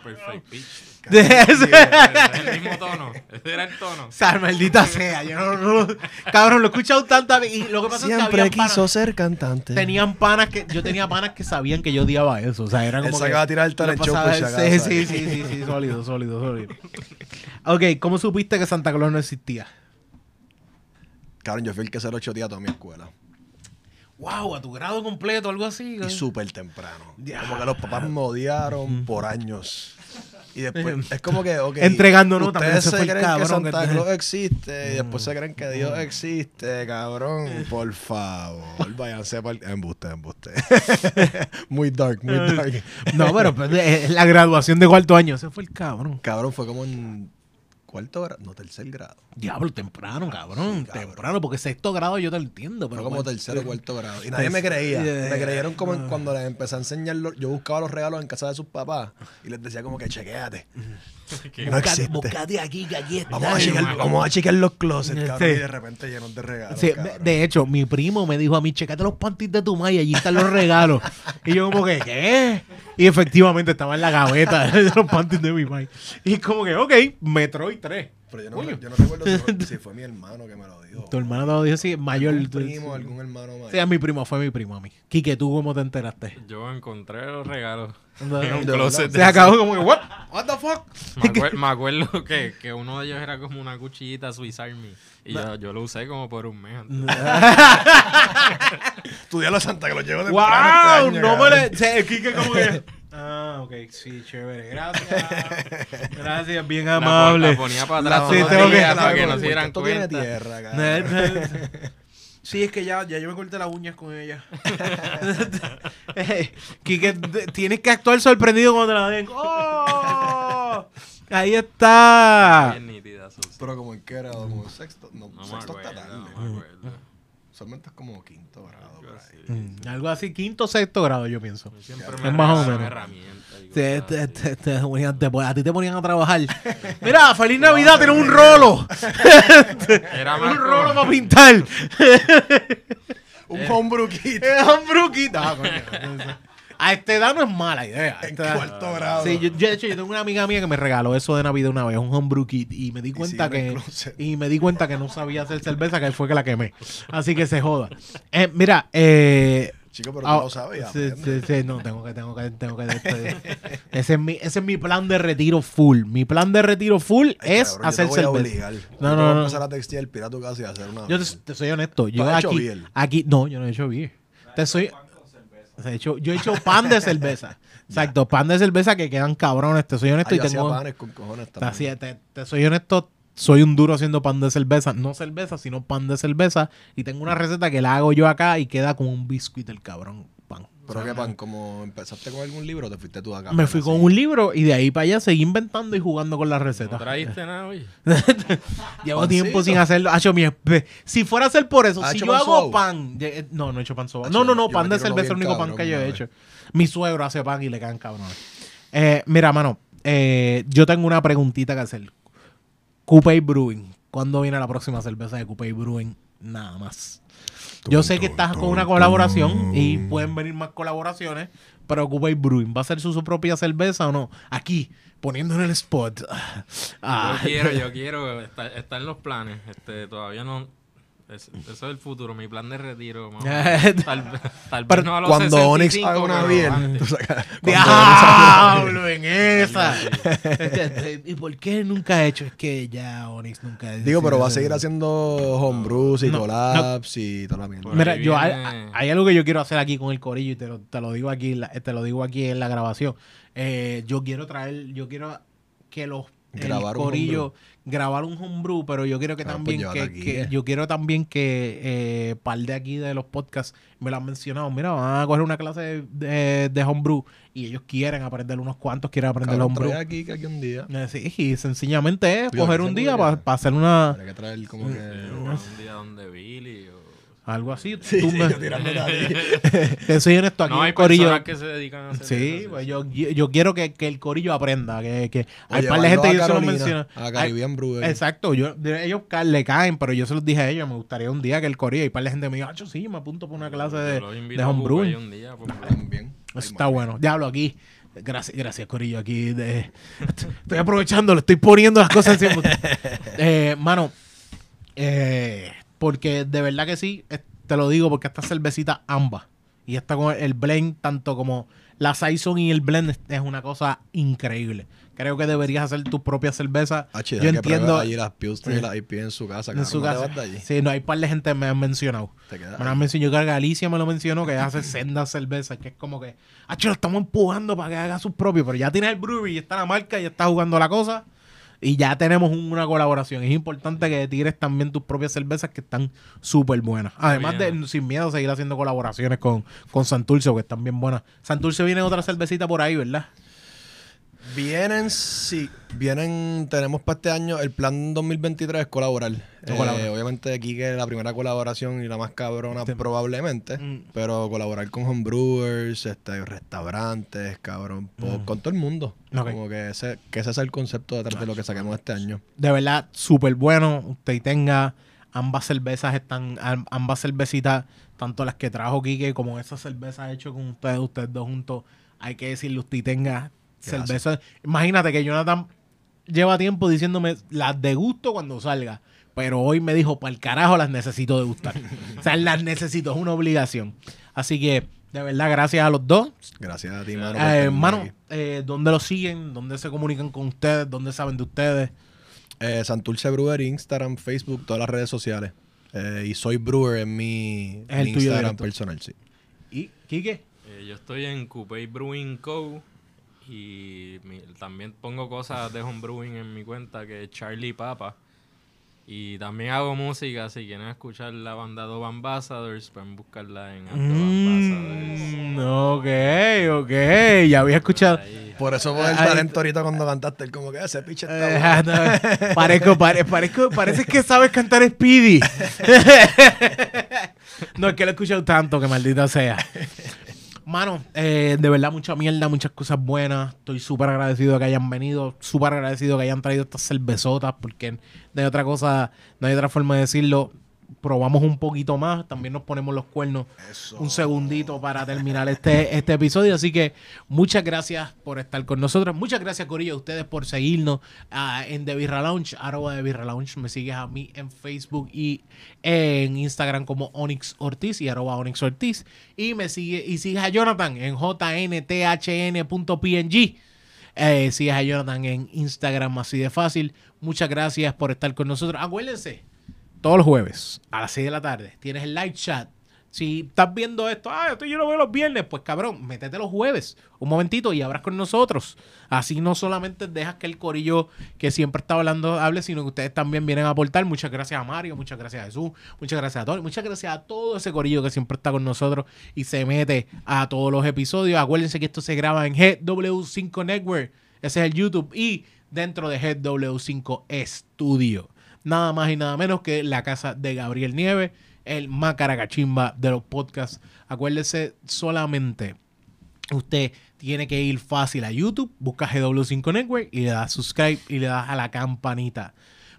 Perfect pitch. El mismo tono. Ese era el tono. O sea, maldita sea. Yo no, no- cabrón, lo he escuchado tantas veces. Y lo que pasa es que Siempre quiso panas, ser cantante. tenían panas que. Yo tenía panas que sabían que yo odiaba eso. O sea, era Él como. se que acaba de tirar el talent show por si acaso Sí, sí, sí, sí, sí, sólido, sólido, sólido. Ok, ¿cómo supiste que Santa Claus no existía? Cabrón, yo fui el que se lo choteé a toda mi escuela. Wow, a tu grado completo, algo así. Y súper temprano. Como que los papás me odiaron por años. Y después es como que, ok. Entregando nota, pero Ustedes se creen que cabrón que Santa Claus existe y después se creen que Dios existe, cabrón. Por favor, váyanse para el... Embuste, embuste. muy dark, muy dark. No, pero pues, eh, la graduación de cuarto año. Ese fue el cabrón. Cabrón, fue como en cuarto grado, no, tercer grado. Diablo, temprano, cabrón. cabrón. Temprano, porque sexto grado yo te lo entiendo. Pero como tercero o cuarto grado. Y nadie me creía. Yeah. Me creyeron como en- cuando les empecé a enseñar. yo buscaba los regalos en casa de sus papás y les decía como que chequéate. Que- No existe. Búscate aquí, que aquí está. Vamos a, chequear, vamos a chequear los closets, cabrón. Sí. Y de repente llenos de regalos. Sí, de hecho, mi primo me dijo a mí, checate los panties de tu madre y allí están los regalos. y yo como que, ¿qué? Y efectivamente estaba en la gaveta de los panties de mi madre. Y como que, ok, Metroid 3. Pero yo no, me- yo no recuerdo si fue, si fue mi hermano que me lo dijo. Tu hermano te lo dijo así, mayor. ¿Algún tú- primo, algún hermano mayor. Sí, a mi primo, fue mi primo a mí. Quique, ¿tú cómo te enteraste? Yo encontré los regalos No, en un de closet. Se de acabó como que, ¿what? ¿What the fuck? Me, acuer- me acuerdo que, que uno de ellos era como una cuchillita Swiss Army. Y yo, yo lo usé como por un mes. antes. Tu día de Santa que lo llevo temprano ¡Wow! este año, no me le. se- el Quique como que. Ah, ok, sí, chévere. Gracias. Gracias, bien amable. la ponía para atrás Sí, tengo que- para que no se dieran cuenta. tierra, cabrón. Sí, es que ya, ya yo me corté las uñas con ella. Eh, Quique, tienes que actuar sorprendido cuando te la den. ¡Oh! Ahí está. Bien nítida. Pero como en qué era, como sexto. No, sexto está tarde. no me acuerdo. Usualmente es como quinto grado. Mm, algo así, quinto o sexto grado, yo pienso. Siempre Es me más o menos. Te- te- te- te ponían- a ti te ponían a trabajar. Mira, feliz Navidad, tienes un rolo. Era más un como- rolo para pintar. Un homebrew kit Es un bruquito. A esta edad no es mala idea. A en cuarto grado. Sí, yo, yo, de hecho, yo tengo una amiga mía que me regaló eso de Navidad una vez, un homebrew kit, y me di cuenta que y me di cuenta que no sabía hacer cerveza, que fue que la quemé. Así que se joda. Eh, mira, eh, Chico, pero ah, tú lo sabes. sí, sí, sí, no, tengo que, tengo que, tengo que. ese, es mi, ese es mi plan de retiro full. Mi plan de retiro full Ay, es cabrón, yo hacer te voy a cerveza. obligar. No, Yo te no, voy a no. empezar a textear, a y hacer una. Yo te, te soy honesto. Yo has aquí, aquí, no, yo no he hecho beer. Te soy, he hecho, yo he hecho pan de cerveza. Exacto, pan de cerveza que quedan cabrones. Te soy honesto Ay, y tengo. panes con cojones también. te- te soy honesto, soy un duro haciendo pan de cerveza. No cerveza, sino pan de cerveza. Y tengo una receta que la hago yo acá y queda como un biscuit el cabrón. Pero qué pan, como empezaste con algún libro, te fuiste tú acá. Me fui con un libro y de ahí para allá seguí inventando y jugando con las ¿No recetas. traíste nada hoy? Llevo Pancito. tiempo sin hacerlo. Hacho, mi si fuera a ser por eso, ¿Has si yo pan hago sobao? pan. eh, No, no he hecho pan sobao. Hacho, No, no, no, pan de cerveza es el único pan cabrón que yo he hecho. Mi suegro hace pan y le quedan cabrones. Eh, mira, mano, eh, yo tengo una preguntita que hacer. Coupé Brewing. ¿Cuándo viene la próxima cerveza de Coupé Brewing? Nada más. Yo sé que estás con una colaboración y pueden venir más colaboraciones, pero Coupé Brewing, ¿va a ser su, su propia cerveza o no? Aquí, poniendo en el spot. Ah, Yo quiero, yo quiero. Está, está en los planes. Este, todavía no. Es- eso es el futuro, mi plan de retiro. Tal, vez- tal Pero vez no a los Cuando Onyx 65, haga una pero bien, antes. tú sacas. cuando Onyx haga una Diablo, en esa. ¿Y por qué nunca he hecho? Es que ya Onyx nunca ha Digo, pero va a seguir haciendo homebrews y No, collabs y toda la mierda. Mira, yo hay, algo que yo quiero hacer aquí con el corillo y te lo, te lo digo aquí, en la- te lo digo aquí en la grabación. Eh, yo quiero traer, yo quiero que los el Grabar un grabar un homebrew, pero yo quiero que Ah, pues también llévate que, que- yo quiero también que eh, par de aquí de los podcasts me lo han mencionado. Mira, van a coger una clase de, de, de homebrew y ellos quieren aprender unos cuantos, quieren aprender Cabrón, homebrew. trae aquí que aquí un día. Eh, Sí, y sencillamente es coger ¿qué un día para hacer? hacer una Habría que traer como que. un día donde Billy o... algo así. Sí, Tú sí, me- yo te soy honesto aquí No hay el corillo. personas que se dedican a hacer Sí, eso, pues yo, yo quiero que, que el corillo aprenda, que, que hay par de gente que yo se lo menciona. A Hay- Caribbean Brewery. Exacto, yo, ellos le caen, pero yo se los dije a ellos, me gustaría un día que el corillo y par de gente me diga, "Acho, sí, yo me apunto por una clase de, de y un día, pues, También. Eso está bueno. Diablo, aquí. Gracias, gracias, Corillo. Aquí de- estoy aprovechando, le estoy poniendo las cosas encima. eh, mano, eh, porque de verdad que sí, te lo digo porque esta cervecita ambas. Y esta con el blend, tanto como la Saison y el blend, es- una cosa increíble. Creo que deberías hacer tu propia cerveza. Ah, Yo que entiendo. allí las Pilsner y las IP en su casa. En su cabrón, ¿no te casa. vas de allí? Sí, no, hay par de gente que me han mencionado. Te Me han mencionado, yo creo que Galicia me lo mencionó, que hace sendas cervezas, que es como que, ah, lo estamos empujando para que haga sus propios, pero ya tiene el brewery, ya está la marca, ya está jugando la cosa, y ya tenemos un- una colaboración. Es importante que tires también tus propias cervezas que están súper buenas. Además bien. de, sin miedo, seguir haciendo colaboraciones con, con Santurce, que están bien buenas. Santurce viene otra cervecita por ahí, ¿verdad? Vienen, sí, vienen, tenemos para este año, el plan 2023 es colaborar. Eh, colaborar. obviamente aquí que es la primera colaboración y la más cabrona probablemente, Mm. pero colaborar con homebrewers, este, restaurantes, cabrón, po- con todo el mundo. Mm. Como que ese, que ese es el concepto detrás de lo que saquemos este año. de verdad súper bueno. Usted tenga ambas cervezas están, am- ambas cervecitas, tanto las que trajo Quique como esas cervezas hechas con ustedes, ustedes dos juntos. Hay que decirle, usted tenga Cervezas. Imagínate que Jonathan lleva tiempo diciéndome las degusto cuando salga. Pero hoy me dijo, para el carajo las necesito degustar. o sea, las necesito, es una obligación. Así que, de verdad, gracias a los dos. Gracias a ti, mano. Eh, hermano, aquí. eh, ¿dónde los siguen? ¿Dónde se comunican con ustedes? ¿Dónde saben de ustedes? Eh, Santurce Brewer, Instagram, Facebook, todas las redes sociales. Eh, y soy Brewer en mi, Es el mi tuyo Instagram directo. personal, sí. ¿Y Quique? Eh, yo estoy en Coupé Brewing Co. Y mi- también pongo cosas de homebrewing en mi cuenta, que es Charlie Papa. Y también hago música, si quieren escuchar la banda Dove Ambassadors, pueden buscarla en Ambassadors. Mm, ok, ok. Ya había escuchado. Ahí. Por eso fue el talento ahorita cuando cantaste, él como que ese piche está Eh, bueno. no, parezco, pare- parezco, parece que sabes cantar Speedy. no, es que lo he escuchado tanto, que maldita sea. Mano, eh, de verdad, mucha mierda, muchas cosas buenas. Estoy súper agradecido de que hayan venido, súper agradecido que hayan traído estas cervezotas, porque no hay otra cosa, no hay otra forma de decirlo. Probamos un poquito más, también nos ponemos los cuernos Eso. un segundito para terminar este, este episodio. Así que muchas gracias por estar con nosotros. Muchas gracias, Corillo, a ustedes por seguirnos ah, en The Birra Lounge, arroba The Birra Lounge. Me sigues a mí en Facebook y en Instagram como Onyx Ortiz y arroba Onyx Ortiz. Y me sigue y sigues a Jonathan en jnthn.png. Eh, sigues a Jonathan en Instagram así de fácil. Muchas gracias por estar con nosotros. Acuérdense, todos los jueves a las 6 de la tarde tienes el live chat. Si estás viendo esto, ah, esto yo lo veo los viernes, pues cabrón, métete los jueves, un momentito y abras con nosotros. Así no solamente dejas que el corillo que siempre está hablando hable, sino que ustedes también vienen a aportar. Muchas gracias a Mario, muchas gracias a Jesús, muchas gracias a Tony, muchas gracias a todo ese corillo que siempre está con nosotros y se mete a todos los episodios. Acuérdense que esto se graba en GW5 Network, ese es el YouTube, y dentro de GW5 Studio nada más y nada menos que la casa de Gabriel Nieves, el macaracachimba de los podcasts. Acuérdese solamente, usted tiene que ir fácil a YouTube, busca GW5 Network y le das subscribe y le das a la campanita.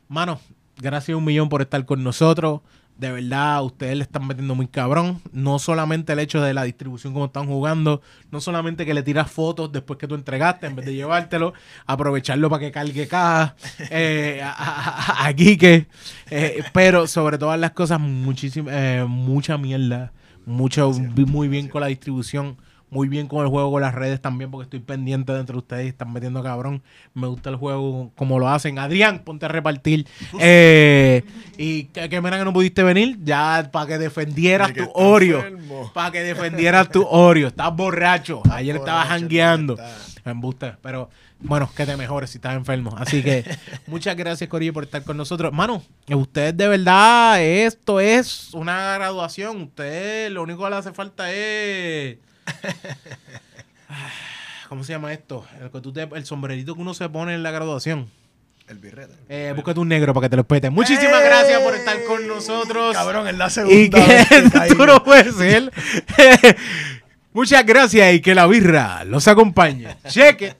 Mano, gracias un millón por estar con nosotros. De verdad, ustedes le están metiendo muy cabrón. No solamente el hecho de la distribución como están jugando, no solamente que le tiras fotos después que tú entregaste en vez de llevártelo, aprovecharlo para que cargue caja eh, a Quique. Eh, pero sobre todas las cosas, muchísima, eh, mucha mierda. Mucho, muy bien con la distribución. Muy bien con el juego, con las redes también, porque estoy pendiente dentro de ustedes y están metiendo cabrón. Me gusta el juego como lo hacen. Adrián, ponte a repartir. Eh, y que, que mira que no pudiste venir, ya para que defendieras tu Oreo. Para que defendieras tu Oreo. Estás borracho. Ayer estabas jangueando. está. Embuste. Pero bueno, que te mejores si estás enfermo. Así que muchas gracias, Corillo, por estar con nosotros. Mano, ustedes de verdad, esto es una graduación. Usted lo único que le hace falta es. ¿Cómo se llama esto? El, que tú te- el sombrerito que uno se pone en la graduación. El birrete. Eh, búscate un negro para que te lo pete. Muchísimas ¡Ey! gracias por estar con nosotros. Cabrón, es la segunda Y que vez que caigo. no puede ser. Muchas gracias y que la birra los acompañe. Cheque.